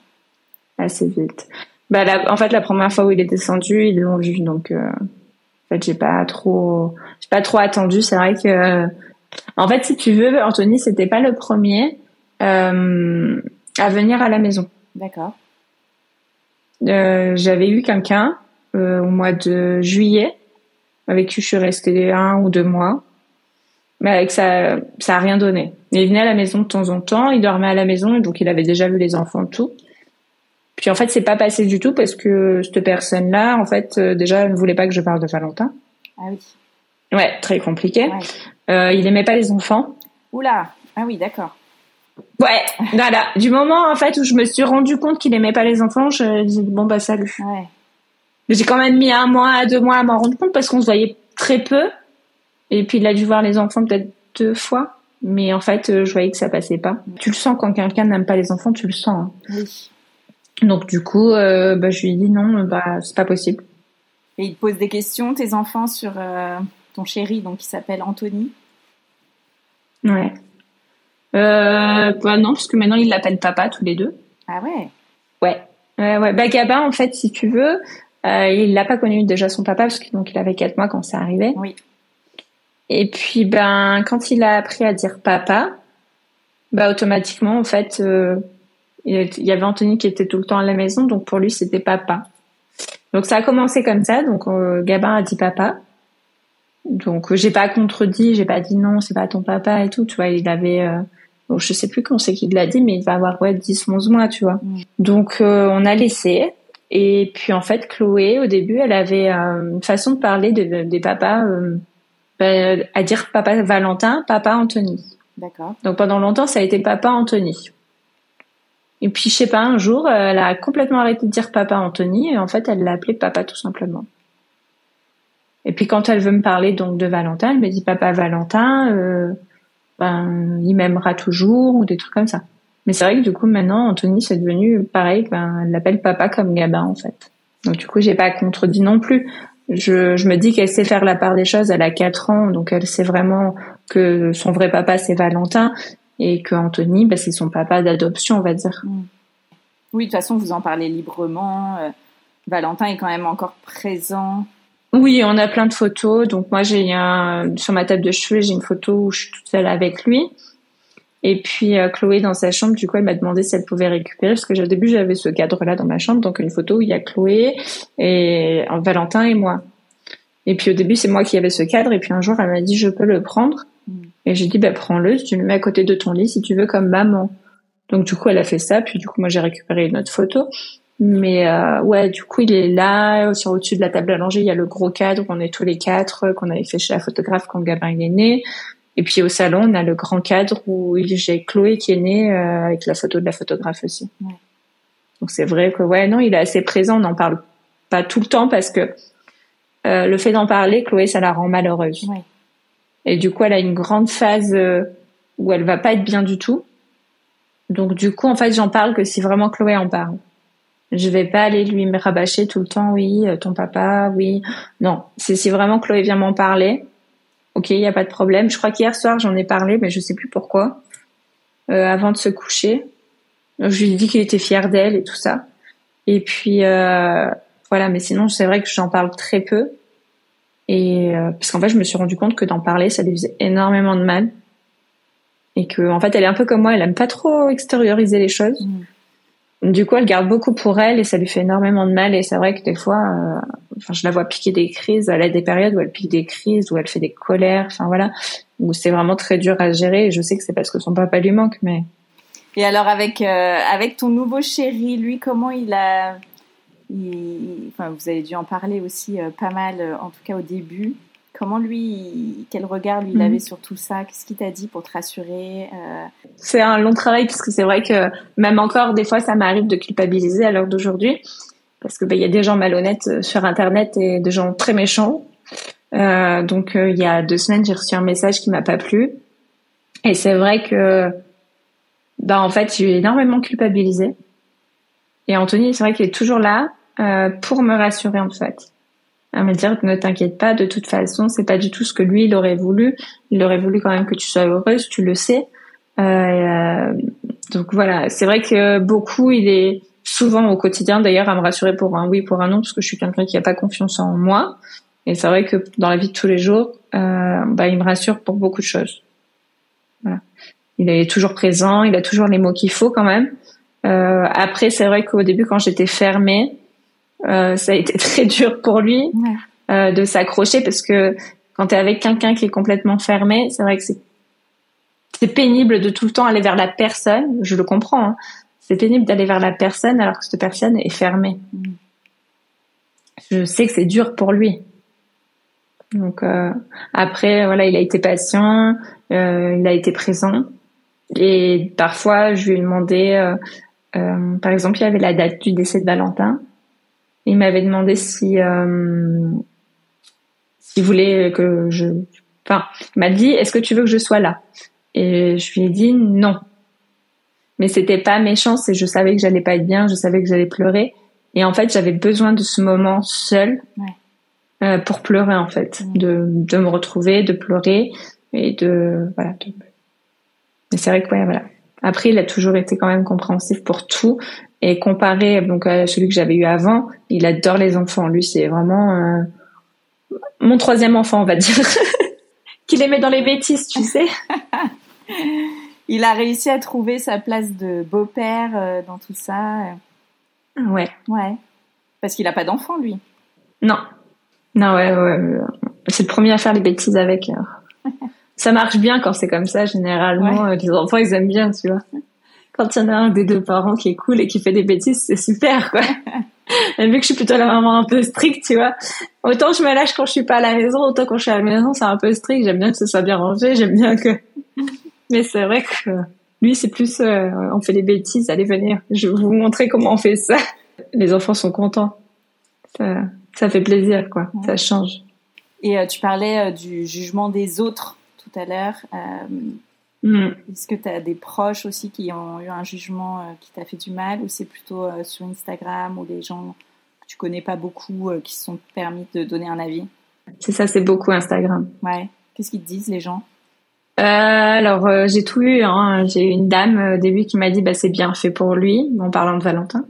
assez vite. Bah, la- en fait, la première fois où il est descendu, ils l'ont vu, donc euh, en fait, j'ai pas trop, j'ai pas trop attendu. C'est vrai que, en fait, si tu veux, Anthony, c'était pas le premier euh, à venir à la maison. D'accord. Euh, j'avais eu quelqu'un euh, au mois de juillet avec qui je suis restée un ou deux mois, mais avec ça, ça a rien donné. Il venait à la maison de temps en temps, il dormait à la maison, donc il avait déjà vu les enfants tout. Puis en fait, c'est pas passé du tout parce que cette personne-là, en fait, euh, déjà, elle ne voulait pas que je parle de Valentin. Ah oui. Ouais, très compliqué. Ouais. Euh, il aimait pas les enfants. Oula. Ah oui, d'accord. Ouais, voilà. Du moment en fait où je me suis rendu compte qu'il aimait pas les enfants, je dis bon bah salut. Ouais. Mais j'ai quand même mis un mois, deux mois à m'en rendre compte parce qu'on se voyait très peu. Et puis il a dû voir les enfants peut-être deux fois. Mais en fait, euh, je voyais que ça passait pas. Tu le sens quand quelqu'un n'aime pas les enfants, tu le sens. hein. Oui. Donc du coup, euh, bah, je lui ai dit non, bah c'est pas possible. Et ils te posent des questions, tes enfants, sur euh, ton chéri, donc qui s'appelle Anthony? Ouais. Euh, bah non, parce que maintenant ils l'appellent papa tous les deux. Ah ouais. Ouais. Ouais, ouais. Bah Gabin, en fait, si tu veux, euh, il l'a pas connu déjà son papa parce que donc il avait quatre mois quand ça arrivait. Oui. Et puis ben quand il a appris à dire papa, bah automatiquement en fait euh, il y avait Anthony qui était tout le temps à la maison donc pour lui c'était papa. Donc ça a commencé comme ça donc euh, Gabin a dit papa. Donc euh, j'ai pas contredit, j'ai pas dit non, c'est pas ton papa et tout, tu vois, il avait euh, bon, je sais plus quand c'est qui l'a dit mais il va avoir ouais 10 11 mois, tu vois. Mm. Donc euh, on a laissé et puis en fait Chloé au début, elle avait euh, une façon de parler de- des papas euh, ben, à dire papa Valentin, papa Anthony. D'accord. Donc pendant longtemps, ça a été papa Anthony. Et puis je sais pas, un jour, elle a complètement arrêté de dire papa Anthony et en fait, elle l'a appelé papa tout simplement. Et puis quand elle veut me parler donc de Valentin, elle me dit papa Valentin, euh, ben il m'aimera toujours ou des trucs comme ça. Mais c'est vrai que du coup maintenant Anthony c'est devenu pareil, ben elle l'appelle papa comme Gabin en fait. Donc du coup j'ai pas contredit non plus. Je, me dis qu'elle sait faire la part des choses. Elle a quatre ans, donc elle sait vraiment que son vrai papa c'est Valentin et que Anthony ben, c'est son papa d'adoption on va dire. Oui, de toute façon, vous en parlez librement. euh, Valentin est quand même encore présent. Oui, on a plein de photos. Donc moi, j'ai un sur ma table de cheveux, j'ai une photo où je suis toute seule avec lui. Et puis euh, Chloé dans sa chambre, du coup, elle m'a demandé si elle pouvait récupérer parce que au début j'avais ce cadre-là dans ma chambre, donc une photo où il y a Chloé et euh, Valentin et moi. Et puis au début c'est moi qui avais ce cadre et puis un jour elle m'a dit je peux le prendre Mm. et j'ai dit bah prends-le, tu le mets à côté de ton lit si tu veux comme maman. Donc du coup elle a fait ça puis du coup moi j'ai récupéré une autre photo. Mais euh, ouais, du coup, il est là, sur au-dessus de la table à langer, il y a le gros cadre, on est tous les quatre, euh, qu'on avait fait chez la photographe quand Gabin il est né. Et puis au salon, on a le grand cadre où j'ai Chloé qui est née euh, avec la photo de la photographe aussi. Ouais. Donc c'est vrai que ouais, non, il est assez présent, on n'en parle pas tout le temps parce que euh, le fait d'en parler, Chloé, ça la rend malheureuse. Ouais. Et du coup, elle a une grande phase euh, où elle va pas être bien du tout. Donc du coup, en fait, j'en parle que si vraiment Chloé en parle. Je vais pas aller lui me rabâcher tout le temps, oui, euh, ton papa, oui. Non, c'est si vraiment Chloé vient m'en parler. Ok, il y a pas de problème. Je crois qu'hier soir j'en ai parlé, mais je sais plus pourquoi. Euh, avant de se coucher, je lui ai dit qu'il était fier d'elle et tout ça. Et puis euh, voilà, mais sinon c'est vrai que j'en parle très peu. Et euh, parce qu'en fait, je me suis rendu compte que d'en parler, ça lui faisait énormément de mal. Et que en fait, elle est un peu comme moi, elle aime pas trop extérioriser les choses. Mm. Du coup, elle garde beaucoup pour elle et ça lui fait énormément de mal. Et c'est vrai que des fois, euh, enfin, je la vois piquer des crises. Elle a des périodes où elle pique des crises, où elle fait des colères. Enfin voilà, où c'est vraiment très dur à gérer. Et je sais que c'est parce que son papa lui manque, mais Et alors, avec, euh, avec ton nouveau chéri, lui, comment il a, enfin, vous avez dû en parler aussi pas mal, en tout cas au début. Comment lui, quel regard lui il mhm. avait sur tout ça? Qu'est-ce qu'il t'a dit pour te rassurer C'est un long travail parce que c'est vrai que même encore des fois ça m'arrive de culpabiliser à l'heure d'aujourd'hui. Parce que bah, il y a des gens malhonnêtes sur internet et des gens très méchants. Euh, donc il y a deux semaines j'ai reçu un message qui m'a pas plu. Et c'est vrai que bah en fait j'ai énormément culpabilisé. Et Anthony, c'est vrai qu'il est toujours là euh, pour me rassurer en fait, à me dire ne t'inquiète pas, de toute façon, c'est pas du tout ce que lui il aurait voulu. Il aurait voulu quand même que tu sois heureuse, tu le sais. Euh, donc voilà, c'est vrai que beaucoup, il est souvent au quotidien d'ailleurs à me rassurer pour un oui, pour un non, parce que je suis quelqu'un qui a pas confiance en moi. Et c'est vrai que dans la vie de tous les jours, euh, bah, il me rassure pour beaucoup de choses. Voilà. Il est toujours présent, il a toujours les mots qu'il faut quand même. Euh, après, c'est vrai qu'au début, quand j'étais fermée, euh, ça a été très dur pour lui euh, de s'accrocher parce que quand tu es avec quelqu'un qui est complètement fermé, c'est vrai que c'est c'est pénible de tout le temps aller vers la personne. Je le comprends. Hein. C'est pénible d'aller vers la personne alors que cette personne est fermée. Mm. Je sais que c'est dur pour lui. Donc euh, après, voilà, il a été patient, euh, il a été présent. Et parfois, je lui ai demandé, euh, euh, par exemple, il y avait la date du décès de Valentin. Il m'avait demandé si euh, s'il voulait que je, enfin, il m'a dit est-ce que tu veux que je sois là? Et je lui ai dit non. Mais c'était pas méchant, c'est je savais que j'allais pas être bien, je savais que j'allais pleurer, et en fait j'avais besoin de ce moment seul euh, pour pleurer en fait, de de me retrouver, de pleurer et de voilà. Mais c'est vrai que ouais, voilà. Après, il a toujours été quand même compréhensif pour tout. Et comparé donc à celui que j'avais eu avant, il adore les enfants. Lui, c'est vraiment euh, mon troisième enfant, on va dire. Qu'il aimait dans les bêtises, tu sais. il a réussi à trouver sa place de beau-père euh, dans tout ça. Ouais. Ouais. Parce qu'il a pas d'enfant, lui. Non. Non, ouais, ouais. C'est le premier à faire les bêtises avec. Euh. ça marche bien quand c'est comme ça. Généralement, euh, les enfants, ils aiment bien, tu vois. Quand il y en a un des deux parents qui est cool et qui fait des bêtises, c'est super, quoi. et vu que je suis plutôt la maman un peu stricte, tu vois. Autant je me lâche quand je suis pas à la maison, autant quand je suis à la maison, c'est un peu strict. J'aime bien que ce soit bien rangé, j'aime bien que. Mais c'est vrai que lui, c'est plus, euh, on fait des bêtises, allez venir. Je vais vous montrer comment on fait ça. Les enfants sont contents. Ça, ça fait plaisir, quoi. Ça change. Et euh, tu parlais du jugement des autres tout à l'heure. Euh, mm. Est-ce que tu as des proches aussi qui ont eu un jugement euh, qui t'a fait du mal ou c'est plutôt euh, sur Instagram ou les gens que tu connais pas beaucoup qui se sont permis de donner un avis? C'est ça, c'est beaucoup Instagram. Ouais. Qu'est-ce qu'ils te disent les gens? Alors j'ai tout eu. Hein. J'ai une dame au début qui m'a dit bah c'est bien fait pour lui en parlant de Valentin.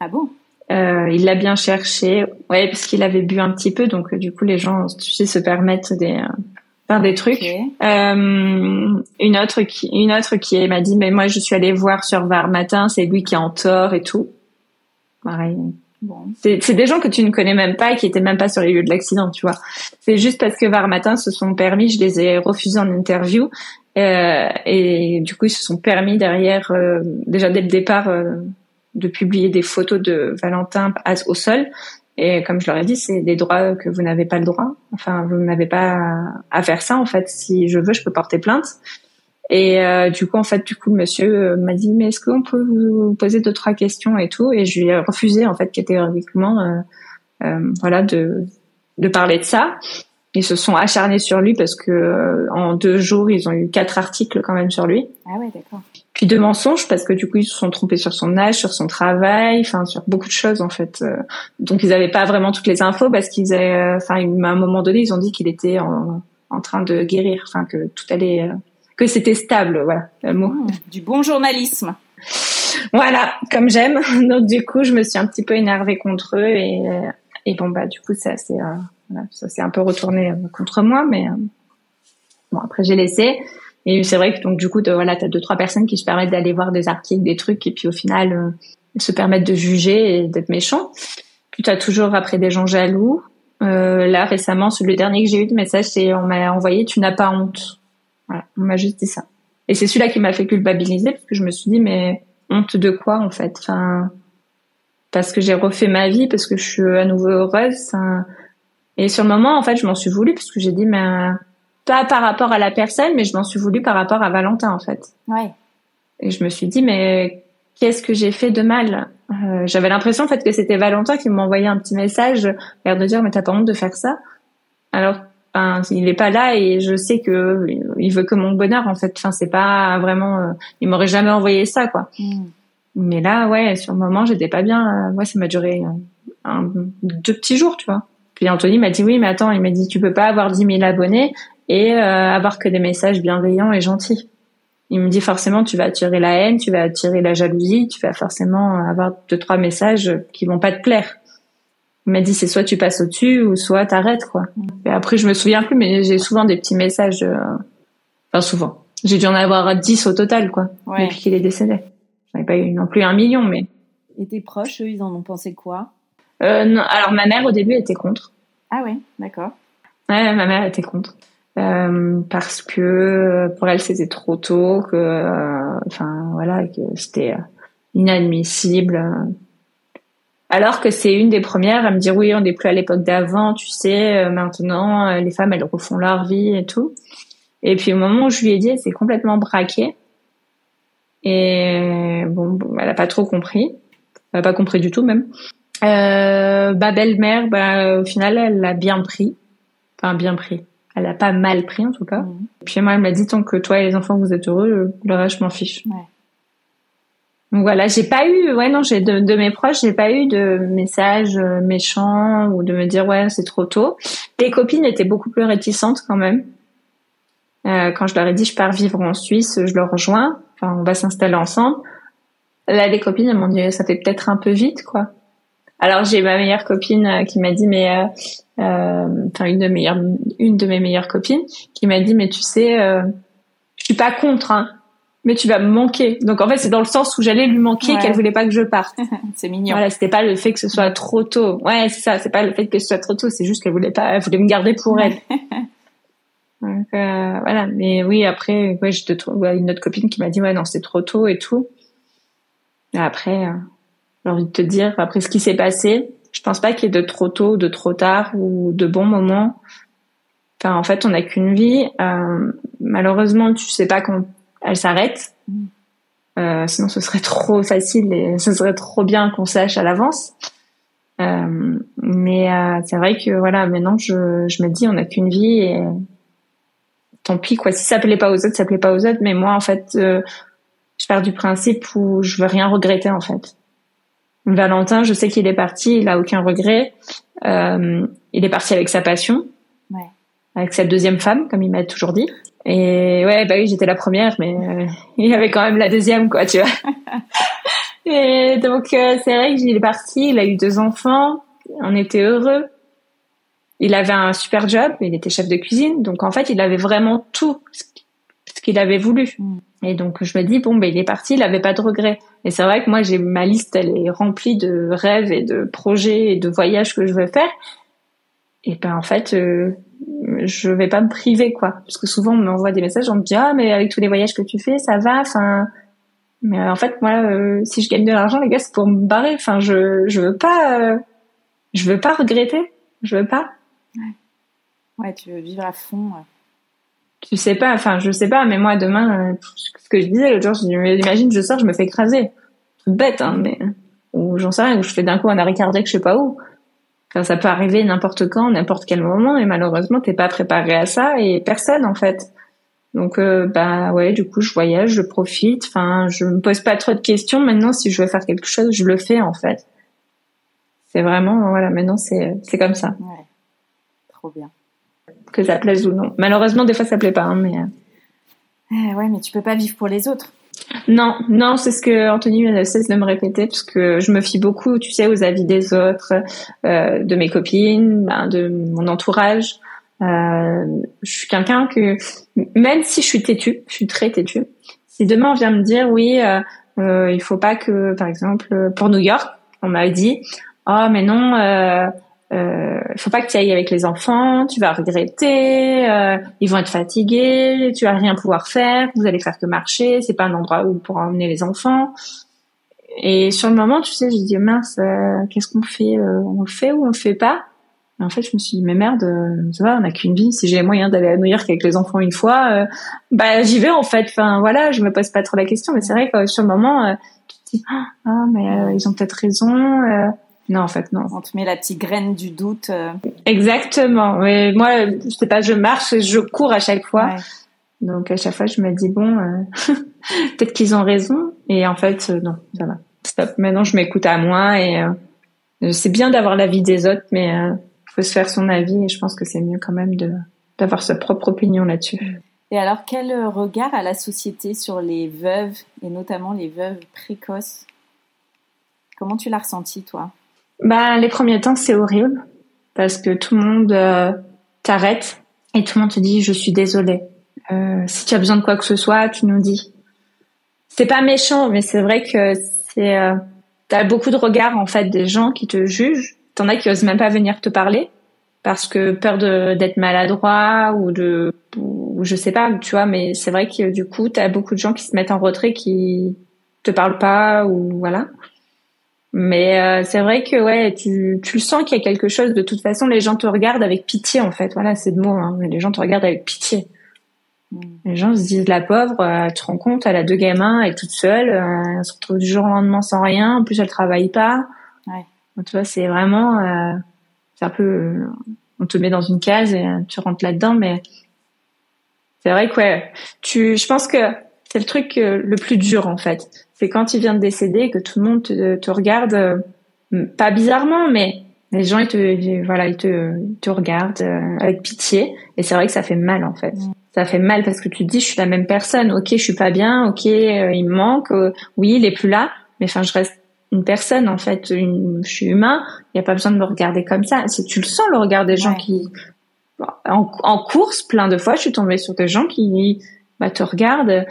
Ah bon? Il l'a bien cherché, ouais, parce qu'il avait bu un petit peu, donc du coup les gens, tu sais, se permettent des, faire des trucs. Euh, une autre qui, une autre qui m'a dit, mais moi je suis allée voir sur Var Matin, c'est lui qui est en tort et tout. Pareil. Bon. C'est des gens que tu ne connais même pas et qui étaient même pas sur les lieux de l'accident, tu vois. C'est juste parce que Var Matin se sont permis, je les ai refusés en interview euh, et du coup ils se sont permis derrière, euh, déjà dès le départ, euh, de publier des photos de Valentin au sol et comme je leur ai dit, c'est des droits que vous n'avez pas le droit. Enfin, vous n'avez pas à faire ça. En fait, si je veux, je peux porter plainte. Et euh, du coup, en fait, du coup, le monsieur euh, m'a dit, mais est-ce qu'on peut vous poser deux trois questions et tout? Et je lui ai refusé, en fait, catégoriquement, euh, euh, voilà, de de parler de ça. Ils se sont acharnés sur lui parce que euh, en deux jours, ils ont eu quatre articles quand même sur lui. Ah ouais, d'accord. Puis de mensonges parce que du coup, ils se sont trompés sur son âge, sur son travail, enfin sur beaucoup de choses en fait. Euh. Donc ils n'avaient pas vraiment toutes les infos parce qu'ils avaient, euh, enfin à un moment donné, ils ont dit qu'il était en, en, train de guérir, enfin que tout allait, que c'était stable, voilà le mot. Mmh, du bon journalisme. Voilà, comme j'aime. Donc du coup, je me suis un petit peu énervée contre eux et, et bon bah du coup ça c'est ça s'est un peu retourné euh, contre moi, mais euh, bon après j'ai laissé. Et c'est vrai que donc du coup, de, voilà, t'as deux trois personnes qui se permettent d'aller voir des articles, des trucs, et puis au final, euh, se permettent de juger et d'être méchants. Puis t'as toujours après des gens jaloux. Euh, là récemment, le dernier que j'ai eu de message, c'est on m'a envoyé "tu n'as pas honte". On m'a juste dit ça. Et c'est celui-là qui m'a fait culpabiliser parce que je me suis dit mais honte de quoi en fait? Enfin, parce que j'ai refait ma vie, parce que je suis à nouveau heureuse. Et sur le moment, en fait, je m'en suis voulu parce que j'ai dit, mais pas par rapport à la personne, mais je m'en suis voulu par rapport à Valentin, en fait. Ouais. Et je me suis dit, mais qu'est-ce que j'ai fait de mal? Euh, J'avais l'impression, en fait, que c'était Valentin qui m'envoyait un petit message, l'air de dire, mais t'as pas honte de faire ça? Alors, enfin, il est pas là et je sais que il veut que mon bonheur, en fait. Enfin, c'est pas vraiment, euh, il m'aurait jamais envoyé ça, quoi. Mm. Mais là, ouais, sur le moment, j'étais pas bien. Moi, ça m'a duré un, deux petits jours, tu vois. Puis Anthony m'a dit oui, mais attends, il m'a dit tu peux pas avoir 10 000 abonnés et euh, avoir que des messages bienveillants et gentils. Il me dit forcément tu vas attirer la haine, tu vas attirer la jalousie, tu vas forcément avoir deux trois messages qui vont pas te plaire. Il m'a dit c'est soit tu passes au-dessus ou soit t'arrêtes quoi. Et après je me souviens plus mais j'ai souvent des petits messages euh, enfin souvent. J'ai dû en avoir 10 au total quoi Ouais. depuis qu'il est décédé. J'en ai pas eu non plus un million mais Et tes proches, eux, ils en ont pensé quoi? Euh, non, alors ma mère au début était contre. Ah ouais, d'accord. Ouais, ma mère était contre. Euh, parce que euh, pour elle c'était trop tôt, que euh, enfin voilà, que c'était euh, inadmissible. Alors que c'est une des premières à me dire oui, on n'est plus à l'époque d'avant, tu sais, maintenant les femmes elles refont leur vie et tout. Et puis au moment où je lui ai dit, elle s'est complètement braquée. Et bon, elle a pas trop compris. Elle a pas compris du tout même. Euh, bah belle-mère, bah au final elle l'a bien pris, enfin bien pris. Elle a pas mal pris en tout cas. Mhm. Puis moi elle m'a dit tant que toi et les enfants vous êtes heureux, le- le reste je m'en fiche. Ouais. Donc voilà, j'ai pas eu, ouais non, j'ai de, de mes proches, j'ai pas eu de messages euh, méchants ou de me dire ouais c'est trop tôt. Les copines étaient beaucoup plus réticentes quand même. Euh, quand je leur ai dit je pars vivre en Suisse, je leur rejoins, enfin on va s'installer ensemble. Là les copines elles m'ont dit ça fait peut-être un peu vite quoi. Alors j'ai ma meilleure copine euh, qui m'a dit mais euh, euh, enfin une de meilleures une de mes meilleures copines qui m'a dit mais tu sais euh, je suis pas contre hein, mais tu vas me manquer. Donc en fait c'est dans le sens où j'allais lui manquer Ouais. qu'elle voulait pas que je parte. C'est mignon. Voilà, c'était pas le fait que ce soit trop tôt. Ouais, c'est ça, c'est pas le fait que ce soit trop tôt, c'est juste qu'elle voulait pas elle voulait me garder pour elle. Donc euh, voilà, mais oui après ouais, ouais, une autre copine qui m'a dit ouais non, c'est trop tôt et tout. Et après euh, j'ai envie de te dire après ce qui s'est passé, je pense pas qu'il y ait de trop tôt, de trop tard ou de bons moments. Enfin en fait, on n'a qu'une vie. Euh, malheureusement, tu sais pas quand elle s'arrête. Euh, sinon, ce serait trop facile et ce serait trop bien qu'on sache à l'avance. Euh, mais euh, c'est vrai que voilà, maintenant je, je me dis on n'a qu'une vie et tant pis quoi. Si ça plaît pas aux autres, ça plaît pas aux autres. Mais moi en fait, euh, je pars du principe où je veux rien regretter en fait. Valentin, je sais qu'il est parti, il a aucun regret. Euh, il est parti avec sa passion, Ouais. avec sa deuxième femme, comme il m'a toujours dit. Et ouais, bah oui, j'étais la première, mais euh, il y avait quand même la deuxième, quoi, tu vois. Et donc euh, c'est vrai qu'il est parti, il a eu deux enfants, on était heureux. Il avait un super job, il était chef de cuisine, donc en fait il avait vraiment tout qu'il avait voulu. Mm. Et donc je me dis bon ben il est parti, il avait pas de regrets. Et c'est vrai que moi j'ai ma liste, elle est remplie de rêves et de projets et de voyages que je veux faire. Et ben en fait euh, je vais pas me priver quoi, parce que souvent on m'envoie des messages, on me dit ah mais avec tous les voyages que tu fais ça va, enfin mais euh, en fait, moi, euh, si je gagne de l'argent, les gars, c'est pour me barrer. Enfin, je je veux pas, euh, je veux pas regretter. Je veux pas. Ouais, tu veux vivre à fond. ouais. Tu sais pas. Enfin, je sais pas. Mais moi, demain, euh, ce que je disais l'autre jour, je imagine, je sors, je me fais écraser. Bête, hein, mais ou j'en sais rien. Ou je fais d'un coup un arrêt cardiaque, je sais pas où. Enfin, ça peut arriver n'importe quand, n'importe quel moment. Et malheureusement, t'es pas préparé à ça et personne en fait. Donc euh, bah ouais, du coup je voyage, je profite. Enfin, je me pose pas trop de questions. Maintenant, si je veux faire quelque chose, je le fais en fait. C'est vraiment voilà. Maintenant, c'est c'est comme ça, Ouais. Trop bien. Que ça plaise ou non. Malheureusement, des fois ça plaît pas, hein, mais euh, Eh ouais, mais tu peux pas vivre pour les autres. non, non, c'est ce que Anthony ne cesse de me répéter parce que je me fie beaucoup, tu sais, aux avis des autres, euh, de mes copines, ben, de mon entourage. Euh, je suis quelqu'un que, même si je suis têtue, je suis très têtue. Si demain on vient me dire, oui, euh, il faut pas que, par exemple, pour New York, on m'a dit, oh mais non, euh, euh, faut pas que tu ailles avec les enfants, tu vas regretter, euh, ils vont être fatigués, tu vas rien pouvoir faire, vous allez faire que marcher, c'est pas un endroit où pour emmener les enfants. Et sur le moment, tu sais, j'ai dit mince, euh, qu'est-ce qu'on fait On le fait ou on le fait pas? Et En fait, je me suis dit mais merde, ça va, on n'a qu'une vie. Si j'ai moyen d'aller à New York avec les enfants une fois, bah j'y vais en fait. Enfin voilà, je me pose pas trop la question. Mais c'est vrai que sur le moment, tu te dis ah mais ils ont peut-être raison. Non, en fait, non. On te met la petite graine du doute. Exactement. Mais moi, je sais pas, je marche, je cours à chaque fois. Ouais. Donc à chaque fois, je me dis bon, euh, peut-être qu'ils ont raison. Et en fait, euh, non, ça va. Stop. Maintenant, je m'écoute à moi et euh, c'est bien d'avoir l'avis des autres, mais il faut se faire son avis. Et je pense que c'est mieux quand même de d'avoir sa propre opinion là-dessus. Et alors, quel regard a la société sur les veuves et notamment les veuves précoces? Comment tu l'as ressenti, toi? Bah, les premiers temps, c'est horrible parce que tout le monde t'arrête et tout le monde te dit je suis désolée euh, si tu as besoin de quoi que ce soit, tu nous dis. C'est pas méchant, mais c'est vrai que c'est euh, t'as beaucoup de regards en fait des gens qui te jugent. T'en as qui osent même pas venir te parler parce que peur de d'être maladroit ou de ou je sais pas, tu vois. Mais c'est vrai que du coup t'as beaucoup de gens qui se mettent en retrait, qui te parlent pas ou voilà. Mais euh, c'est vrai que ouais, tu, tu le sens qu'il y a quelque chose. De toute façon, les gens te regardent avec pitié en fait. Voilà, c'est de mots. Hein, les gens te regardent avec pitié. Les gens se disent la pauvre, euh, tu te rends compte, elle a deux gamins, elle est toute seule, euh, elle se retrouve du jour au lendemain sans rien, en plus elle travaille pas. Ouais. tu vois, c'est vraiment, euh, c'est un peu, euh, on te met dans une case et tu rentres là-dedans, mais c'est vrai que ouais, tu, je pense que c'est le truc le plus dur en fait. C'est quand il vient de décéder que tout le monde te, te regarde, pas bizarrement, mais les gens ils te, voilà, ils te, te regardent avec pitié. Et c'est vrai que ça fait mal en fait. Ça fait mal parce que tu te dis je suis la même personne. Ok je suis pas bien. Ok euh, il me manque. Euh, oui il est plus là. Mais enfin je reste une personne en fait. Je suis humain. Il y a pas besoin de me regarder comme ça. Si tu le sens le regard des gens qui en, en, course plein de fois je suis tombée sur des gens qui bah, te regardent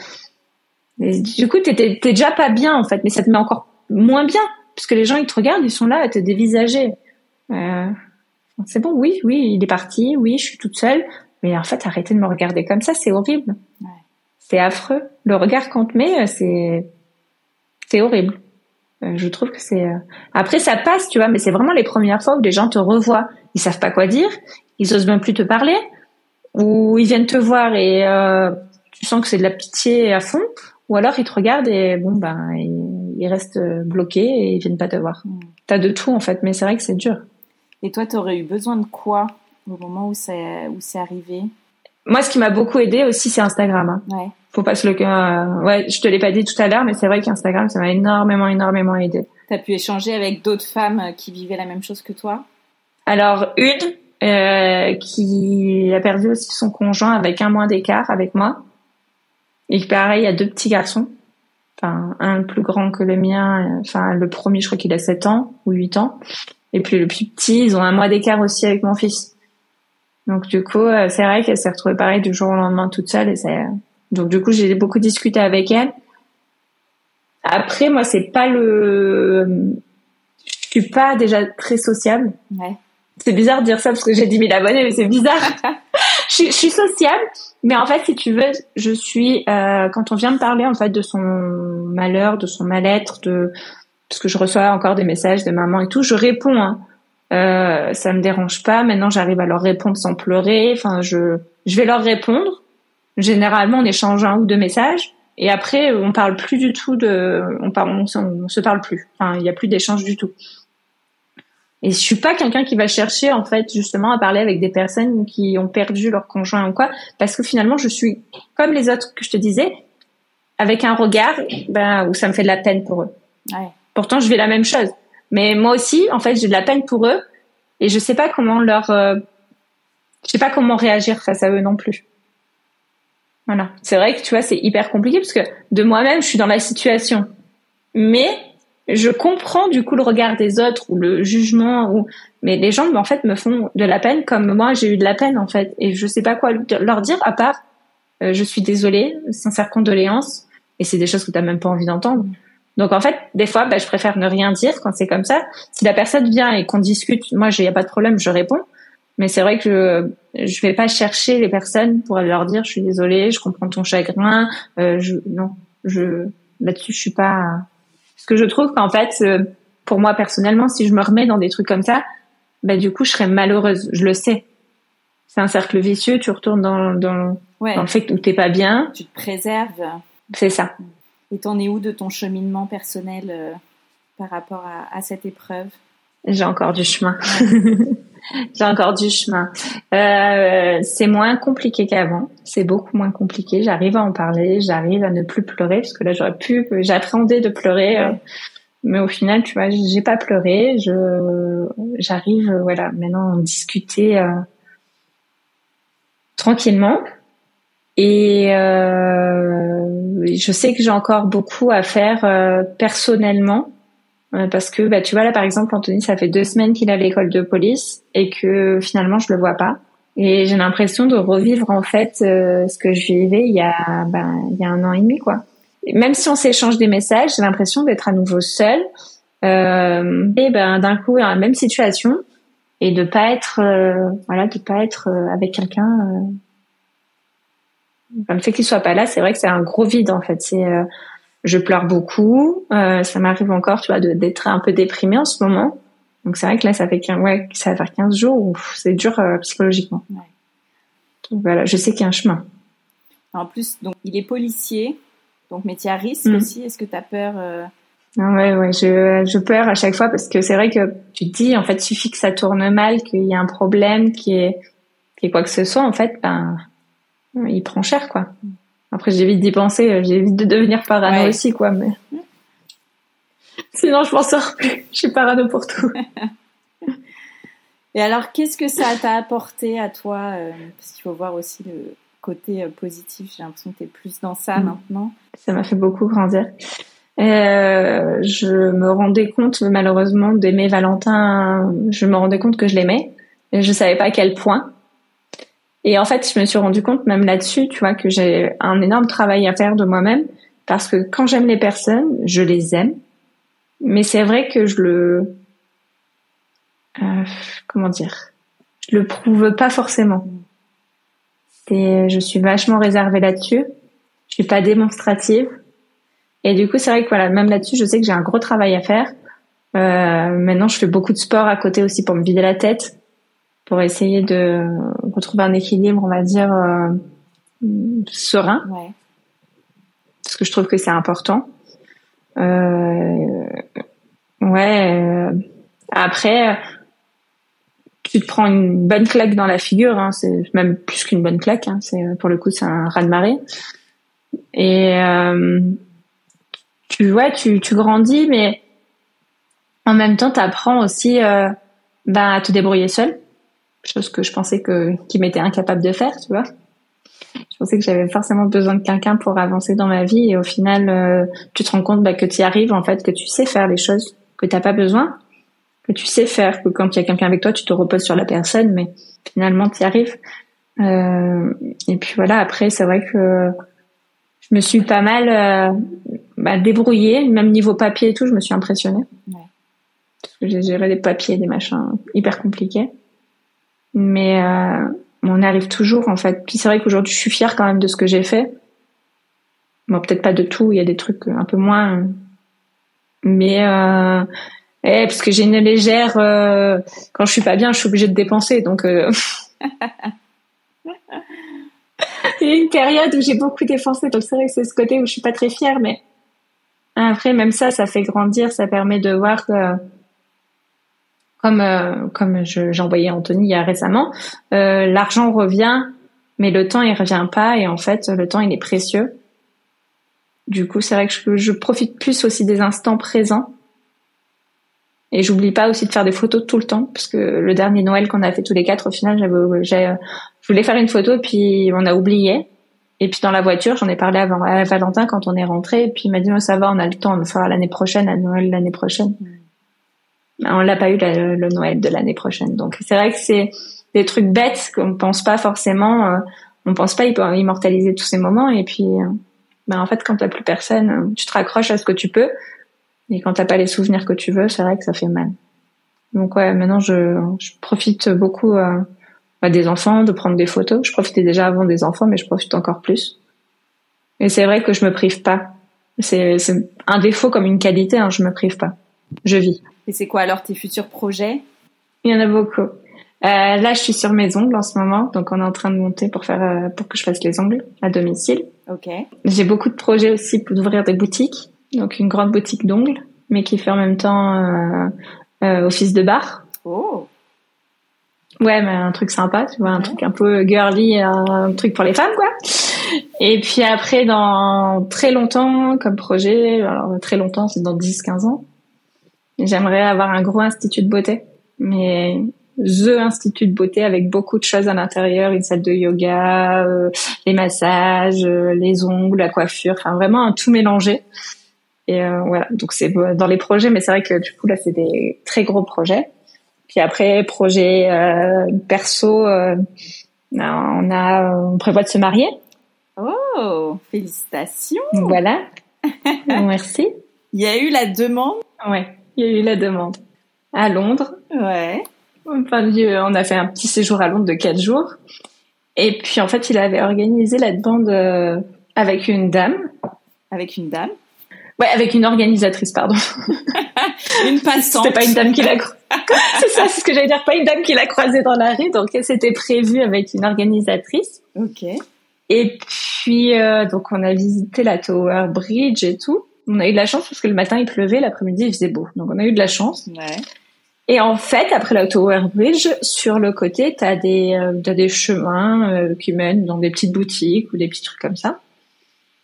et du coup t'es déjà pas bien en fait mais ça te met encore moins bien puisque les gens ils te regardent ils sont là à te dévisager euh, c'est bon oui oui il est parti oui je suis toute seule mais en fait, arrêtez de me regarder comme ça, c'est horrible. Ouais. C'est affreux. Le regard qu'on te met, euh, c'est c'est horrible. Euh, je trouve que c'est. Euh, après, ça passe, tu vois, mais c'est vraiment les premières fois où les gens te revoient. Ils savent pas quoi dire, ils osent même plus te parler, ou ils viennent te voir et euh, tu sens que c'est de la pitié à fond, ou alors ils te regardent et bon ben ils, restent bloqués et ils viennent pas te voir. Mm. T'as de tout en fait, mais c'est vrai que c'est dur. Et toi, tu aurais eu besoin de quoi au moment où c'est où c'est arrivé? Moi, ce qui m'a beaucoup aidé aussi, c'est Instagram. Hein. Ouais. Faut pas se le euh, ouais, je te l'ai pas dit tout à l'heure, mais c'est vrai qu'Instagram, ça m'a énormément, énormément aidé. T'as pu échanger avec d'autres femmes euh, qui vivaient la même chose que toi? Alors une euh, qui a perdu aussi son conjoint avec un mois d'écart avec moi, et pareil, il y a deux petits garçons. Enfin, un plus grand que le mien. Enfin, le premier, je crois qu'il a 7 ans ou 8 ans. Et puis le plus petit, ils ont un mois d'écart aussi avec mon fils. Donc du coup, euh, c'est vrai qu'elle s'est retrouvée pareil du jour au lendemain toute seule. Et. Donc du coup, j'ai beaucoup discuté avec elle. Après, moi, c'est pas le... Je suis pas déjà très sociable. Ouais. C'est bizarre de dire ça parce que j'ai 10 000 abonnés, mais c'est bizarre. je, suis, sociable, mais en fait, si tu veux, je suis... Euh, quand on vient me parler en fait de son malheur, de son mal-être, de parce que je reçois encore des messages de maman et tout, je réponds. Hein. Euh, ça me dérange pas. Maintenant, j'arrive à leur répondre sans pleurer. Enfin, je, je vais leur répondre. Généralement, on échange un ou deux messages. Et après, on parle plus du tout de, on, parle, on, se parle plus. Il y a plus d'échange du tout. Et je suis pas quelqu'un qui va chercher en fait justement à parler avec des personnes qui ont perdu leur conjoint ou quoi, parce que finalement, je suis comme les autres que je te disais, avec un regard, ben où ça me fait de la peine pour eux. Ouais. Pourtant, je vais la même chose. Mais moi aussi, en fait, j'ai de la peine pour eux et je sais pas comment leur, euh, je sais pas comment réagir face à eux non plus. Voilà. C'est vrai que tu vois, c'est hyper compliqué parce que de moi-même, je suis dans la situation, mais je comprends du coup le regard des autres ou le jugement ou mais les gens en fait me font de la peine comme moi j'ai eu de la peine en fait et je sais pas quoi leur dire à part euh, je suis désolée sincère condoléance et c'est des choses que tu même pas envie d'entendre donc en fait, des fois, bah, je préfère ne rien dire quand c'est comme ça. Si la personne vient et qu'on discute, moi, j'ai a pas de problème, je réponds. Mais c'est vrai que je, je vais pas chercher les personnes pour leur dire, je suis désolée, je comprends ton chagrin. Euh, je, non, je là-dessus, je suis pas, Parce que je trouve qu'en fait, euh, pour moi personnellement, si je me remets dans des trucs comme ça, bah du coup, je serais malheureuse. Je le sais. C'est un cercle vicieux. Tu retournes dans, dans, dans le fait que t'es pas bien. Tu te préserves. C'est ça. Et t'en es où de ton cheminement personnel euh, par rapport à, à cette épreuve? J'ai encore du chemin. J'ai encore du chemin. Euh, c'est moins compliqué qu'avant. C'est beaucoup moins compliqué. J'arrive à en parler. J'arrive à ne plus pleurer parce que là j'aurais pu. J'appréhendais de pleurer. Euh, mais au final, tu vois, j'ai pas pleuré. Je, j'arrive, voilà, maintenant à discuter euh, tranquillement. Et euh, je sais que j'ai encore beaucoup à faire euh, personnellement euh, parce que bah tu vois là par exemple Anthony ça fait deux semaines qu'il est à l'école de police et que finalement je le vois pas. Et j'ai l'impression de revivre en fait euh, ce que je vivais il y a bah, il y a un an et demi quoi. Même si on s'échange des messages j'ai l'impression d'être à nouveau seule euh, et ben d'un coup dans la même situation et de pas être voilà de pas être avec quelqu'un le fait qu'il soit pas là. C'est vrai que c'est un gros vide en fait. C'est je pleure beaucoup. Euh, ça m'arrive encore, tu vois, d'être un peu déprimée en ce moment. Donc c'est vrai que là, ça fait 15, ouais, ça va faire 15 jours c'est dur euh, psychologiquement. Ouais. Donc voilà, je sais qu'il y a un chemin. En plus, donc il est policier, donc métier à risque mm. aussi. Est-ce que tu as peur euh... Ah ouais, ouais, je, je pleure à chaque fois parce que c'est vrai que tu te dis, en fait, suffit que ça tourne mal, qu'il y a un problème, qui est, qui est quoi que ce soit, en fait, ben, il prend cher, quoi. Mm. Après, j'évite d'y penser, euh, j'évite de devenir parano aussi, quoi. Mais sinon, je m'en sors plus. Je suis parano pour tout. Et alors, qu'est-ce que ça t'a apporté à toi euh, Parce qu'il faut voir aussi le côté euh, positif. J'ai l'impression que tu es plus dans ça mm. maintenant. Ça m'a fait beaucoup grandir. Euh, je me rendais compte malheureusement d'aimer Valentin. Je me rendais compte que je l'aimais. Je savais pas à quel point. Et en fait, je me suis rendu compte même là-dessus, tu vois, que j'ai un énorme travail à faire de moi-même parce que quand j'aime les personnes, je les aime. Mais c'est vrai que je le, euh, comment dire, je le prouve pas forcément. C'est, je suis vachement réservée là-dessus. Je suis pas démonstrative. Et du coup, c'est vrai que voilà, même là-dessus, je sais que j'ai un gros travail à faire. Euh, maintenant, je fais beaucoup de sport à côté aussi pour me vider la tête pour essayer de retrouver un équilibre, on va dire, euh, serein. Ouais. Parce que je trouve que c'est important. Euh, ouais. Euh, après, tu te prends une bonne claque dans la figure. Hein, c'est même plus qu'une bonne claque. Hein, c'est pour le coup, c'est un raz de marée. Et euh, tu vois, tu, tu grandis, mais en même temps, tu apprends aussi euh, bah, à te débrouiller seul chose que je pensais que qui m'était incapable de faire, tu vois. Je pensais que j'avais forcément besoin de quelqu'un pour avancer dans ma vie et au final, euh, tu te rends compte bah, que tu y arrives en fait, que tu sais faire les choses, que t'as pas besoin, que tu sais faire, que quand il y a quelqu'un avec toi, tu te reposes sur la personne, mais finalement tu y arrives. Euh, et puis voilà, après c'est vrai que je me suis pas mal euh, bah, débrouillée, même niveau papier et tout, je me suis impressionnée. Ouais. Parce que j'ai géré des papiers, des machins hyper compliqués mais euh, on arrive toujours en fait. Puis c'est vrai qu'aujourd'hui je suis fière quand même de ce que j'ai fait. Bon, peut-être pas de tout, il y a des trucs un peu moins, mais euh, eh, parce que j'ai une légère. Euh, quand je suis pas bien, je suis obligée de dépenser, donc. Il y a une période où j'ai beaucoup dépensé, donc c'est vrai que c'est ce côté où je suis pas très fière, mais après même ça, ça fait grandir, ça permet de voir que comme euh, comme j'ai Anthony il y a récemment, euh, l'argent revient, mais le temps il revient pas et en fait le temps il est précieux. Du coup, c'est vrai que je, je, profite plus aussi des instants présents. Et j'oublie pas aussi de faire des photos tout le temps, parce que le dernier Noël qu'on a fait tous les quatre, au final, j'avais, je voulais faire une photo, puis on a oublié. Et puis dans la voiture, j'en ai parlé avant, à Valentin quand on est rentré, et puis il m'a dit, oh, ça va, on a le temps, on le fera l'année prochaine, à Noël l'année prochaine. Mm on l'a pas eu le, Noël de l'année prochaine. Donc c'est vrai que c'est des trucs bêtes qu'on pense pas forcément. Euh, on pense pas immortaliser tous ces moments. Et puis, euh, ben en fait, quand t'as plus personne, euh, tu te raccroches à ce que tu peux. Et quand t'as pas les souvenirs que tu veux, c'est vrai que ça fait mal. Donc ouais, maintenant je, je profite beaucoup euh, bah, des enfants, de prendre des photos. Je profitais déjà avant des enfants, mais je profite encore plus. Et c'est vrai que je me prive pas c'est un défaut comme une qualité. Hein, je me prive pas. Je vis. Et c'est quoi alors tes futurs projets? Il y en a beaucoup. Euh, là, je suis sur mes ongles en ce moment, donc on est en train de monter pour faire euh, pour que je fasse les ongles à domicile. Ok. J'ai beaucoup de projets aussi pour ouvrir des boutiques, donc une grande boutique d'ongles, mais qui fait en même temps euh, office de bar. Oh. Ouais, mais un truc sympa, tu vois, un truc un peu girly, un truc pour les femmes, quoi. Et puis après, dans très longtemps, comme projet, alors très longtemps, c'est dans 10-15 ans, j'aimerais avoir un gros institut de beauté. Mais The Institut de beauté avec beaucoup de choses à l'intérieur, une salle de yoga, euh, les massages, euh, les ongles, la coiffure, enfin vraiment un tout mélangé. Et euh, voilà, donc c'est dans les projets, mais c'est vrai que du coup là c'est des très gros projets. Puis après projet perso, on a, on prévoit de se marier. Oh, félicitations. Voilà. Merci. Il y a eu la demande. Ouais, il y a eu la demande à Londres. Ouais. Enfin, on a fait un petit séjour à Londres de quatre jours. Et puis en fait, il avait organisé la demande euh, avec une dame. Avec une dame Ouais, avec une organisatrice, pardon. une passante. C'était pas une dame qui l'a C'est ça, c'est ce que j'allais dire, pas une dame qui l'a croisée dans la rue. Donc c'était prévu avec une organisatrice. Ok. Et puis euh, donc on a visité la Tower Bridge et tout. On a eu de la chance parce que le matin il pleuvait, l'après-midi il faisait beau. Donc on a eu de la chance. Ouais. Et en fait, après la Tower Bridge, sur le côté, t'as des euh, as des chemins euh, qui mènent dans des petites boutiques ou des petits trucs comme ça.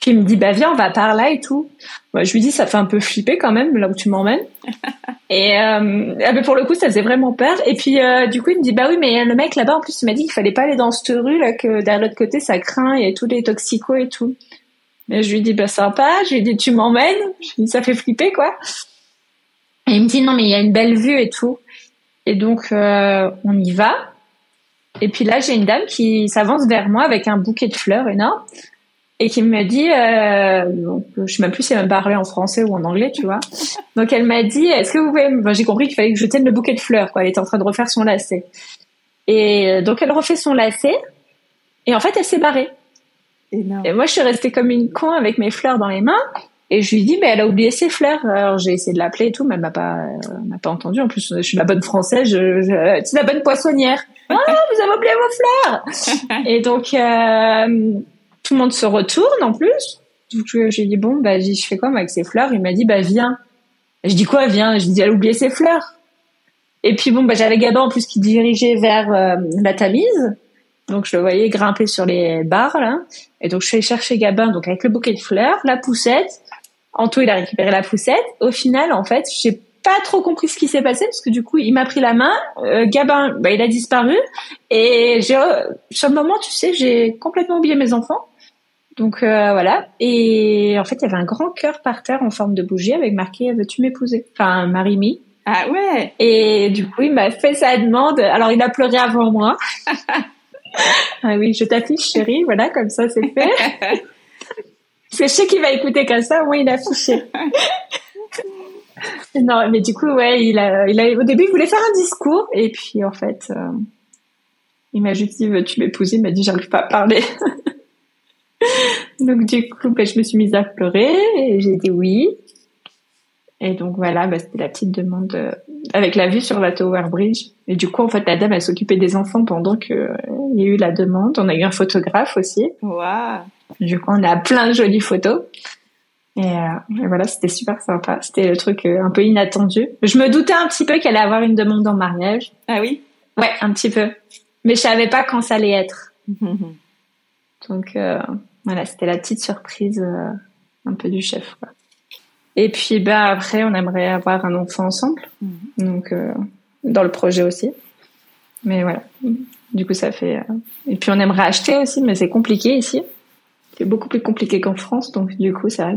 Puis il me dit bah viens on va par là et tout. Moi je lui dis ça fait un peu flipper quand même là où tu m'emmènes. et euh, ah, mais pour le coup ça faisait vraiment peur. Et puis euh, du coup il me dit bah oui mais le mec là-bas en plus il m'a dit qu'il fallait pas aller dans cette rue là que derrière l'autre côté ça craint il y a tous les toxicos et tout. Je lui dis bah sympa. Je lui dis tu m'emmènes. Je lui dis ça fait flipper quoi. Et il me dit non mais il y a une belle vue et tout. Et donc euh, on y va. Et puis là j'ai une dame qui s'avance vers moi avec un bouquet de fleurs énorme et qui me dit, euh, donc, je sais même plus si elle me parlait en français ou en anglais, tu vois. Donc elle m'a dit, est-ce que vous pouvez, j'ai compris qu'il fallait que je tienne le bouquet de fleurs, quoi. Elle était en train de refaire son lacet. Et euh, donc elle refait son lacet et en fait elle s'est barrée. Et moi je suis restée comme une con avec mes fleurs dans les mains et je lui dis, mais elle a oublié ses fleurs. Alors j'ai essayé de l'appeler et tout, mais elle m'a pas, m'a pas entendu. En plus, je suis la bonne française, je, je suis la bonne poissonnière. Ah, vous avez oublié vos fleurs. et donc, euh, tout le monde se retourne en plus. Donc j'ai dit, bon, bah, je fais quoi avec ces fleurs? Il m'a dit, bah, viens. je dis quoi, viens? Je dis, elle a oublié ses fleurs. Et puis bon, bah, j'avais Gabin en plus qui dirigeait vers euh, la Tamise. Donc je le voyais grimper sur les barres là. Et donc je suis allée chercher Gabin donc avec le bouquet de fleurs, la poussette, Anto, il a récupéré la poussette. Au final, en fait, j'ai pas trop compris ce qui s'est passé parce que du coup, il m'a pris la main. Euh, Gabin, bah, il a disparu. Et j'ai, euh, sur le moment, tu sais, j'ai complètement oublié mes enfants. Donc euh, voilà. Et en fait, il y avait un grand cœur par terre en forme de bougie avec marqué "Veux-tu m'épouser? Enfin, Marie-Mi. Ah ouais. Et du coup, il m'a fait sa demande. Alors, il a pleuré avant moi. ah oui, je t'affiche, chérie. Voilà, comme ça, c'est fait. C'est je sais qu'il va écouter comme ça, moi il a affiché. non, mais du coup, ouais, il a, il a, au début, il voulait faire un discours, et puis en fait, euh, il m'a juste dit, veux-tu m'épouser? Il m'a dit, j'arrive pas à parler. donc du coup, ben, je me suis mise à pleurer, et j'ai dit oui. Et donc voilà, bah, c'était la petite demande euh, avec la vue sur la Tower Bridge. Et du coup, en fait, la dame, elle s'occupait des enfants pendant que euh, il y a eu la demande. On a eu un photographe aussi. Waouh du coup, on a plein de jolies photos. Et, euh, voilà, c'était super sympa. C'était le truc euh, un peu inattendu. Je me doutais un petit peu qu'elle allait avoir une demande en mariage. Ah oui? Ouais, un petit peu. Mais je savais pas quand ça allait être. Donc euh, voilà, c'était la petite surprise un peu du chef. Quoi. Et puis bah après, on aimerait avoir un enfant ensemble. Mhm. Donc dans le projet aussi. Mais voilà. Du coup, ça fait. Et puis on aimerait acheter aussi, mais c'est compliqué ici. C'est beaucoup plus compliqué qu'en France, donc du coup, c'est vrai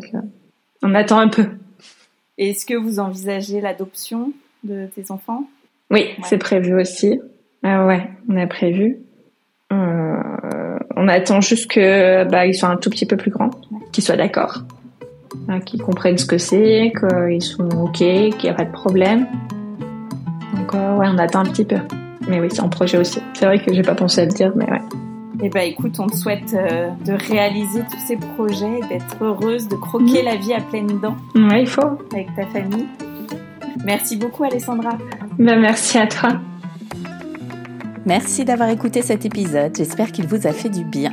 qu'on attend un peu. Est-ce que vous envisagez l'adoption de tes enfants? Oui, c'est prévu aussi. Ah ouais, on a prévu. Euh, on attend juste que bah, ils soient un tout petit peu plus grands, qu'ils soient d'accord, qu'ils comprennent ce que c'est, qu'ils sont ok, qu'il n'y a pas de problème. Donc euh, ouais, on attend un petit peu. Mais oui, c'est en projet aussi. C'est vrai que j'ai pas pensé à le dire, mais ouais. Eh ben écoute, on te souhaite euh, de réaliser tous ces projets, d'être heureuse, de croquer Mm. la vie à pleines dents Ouais, il faut. avec ta famille. Merci beaucoup Alessandra. Ben, merci à toi. Merci d'avoir écouté cet épisode, j'espère qu'il vous a fait du bien.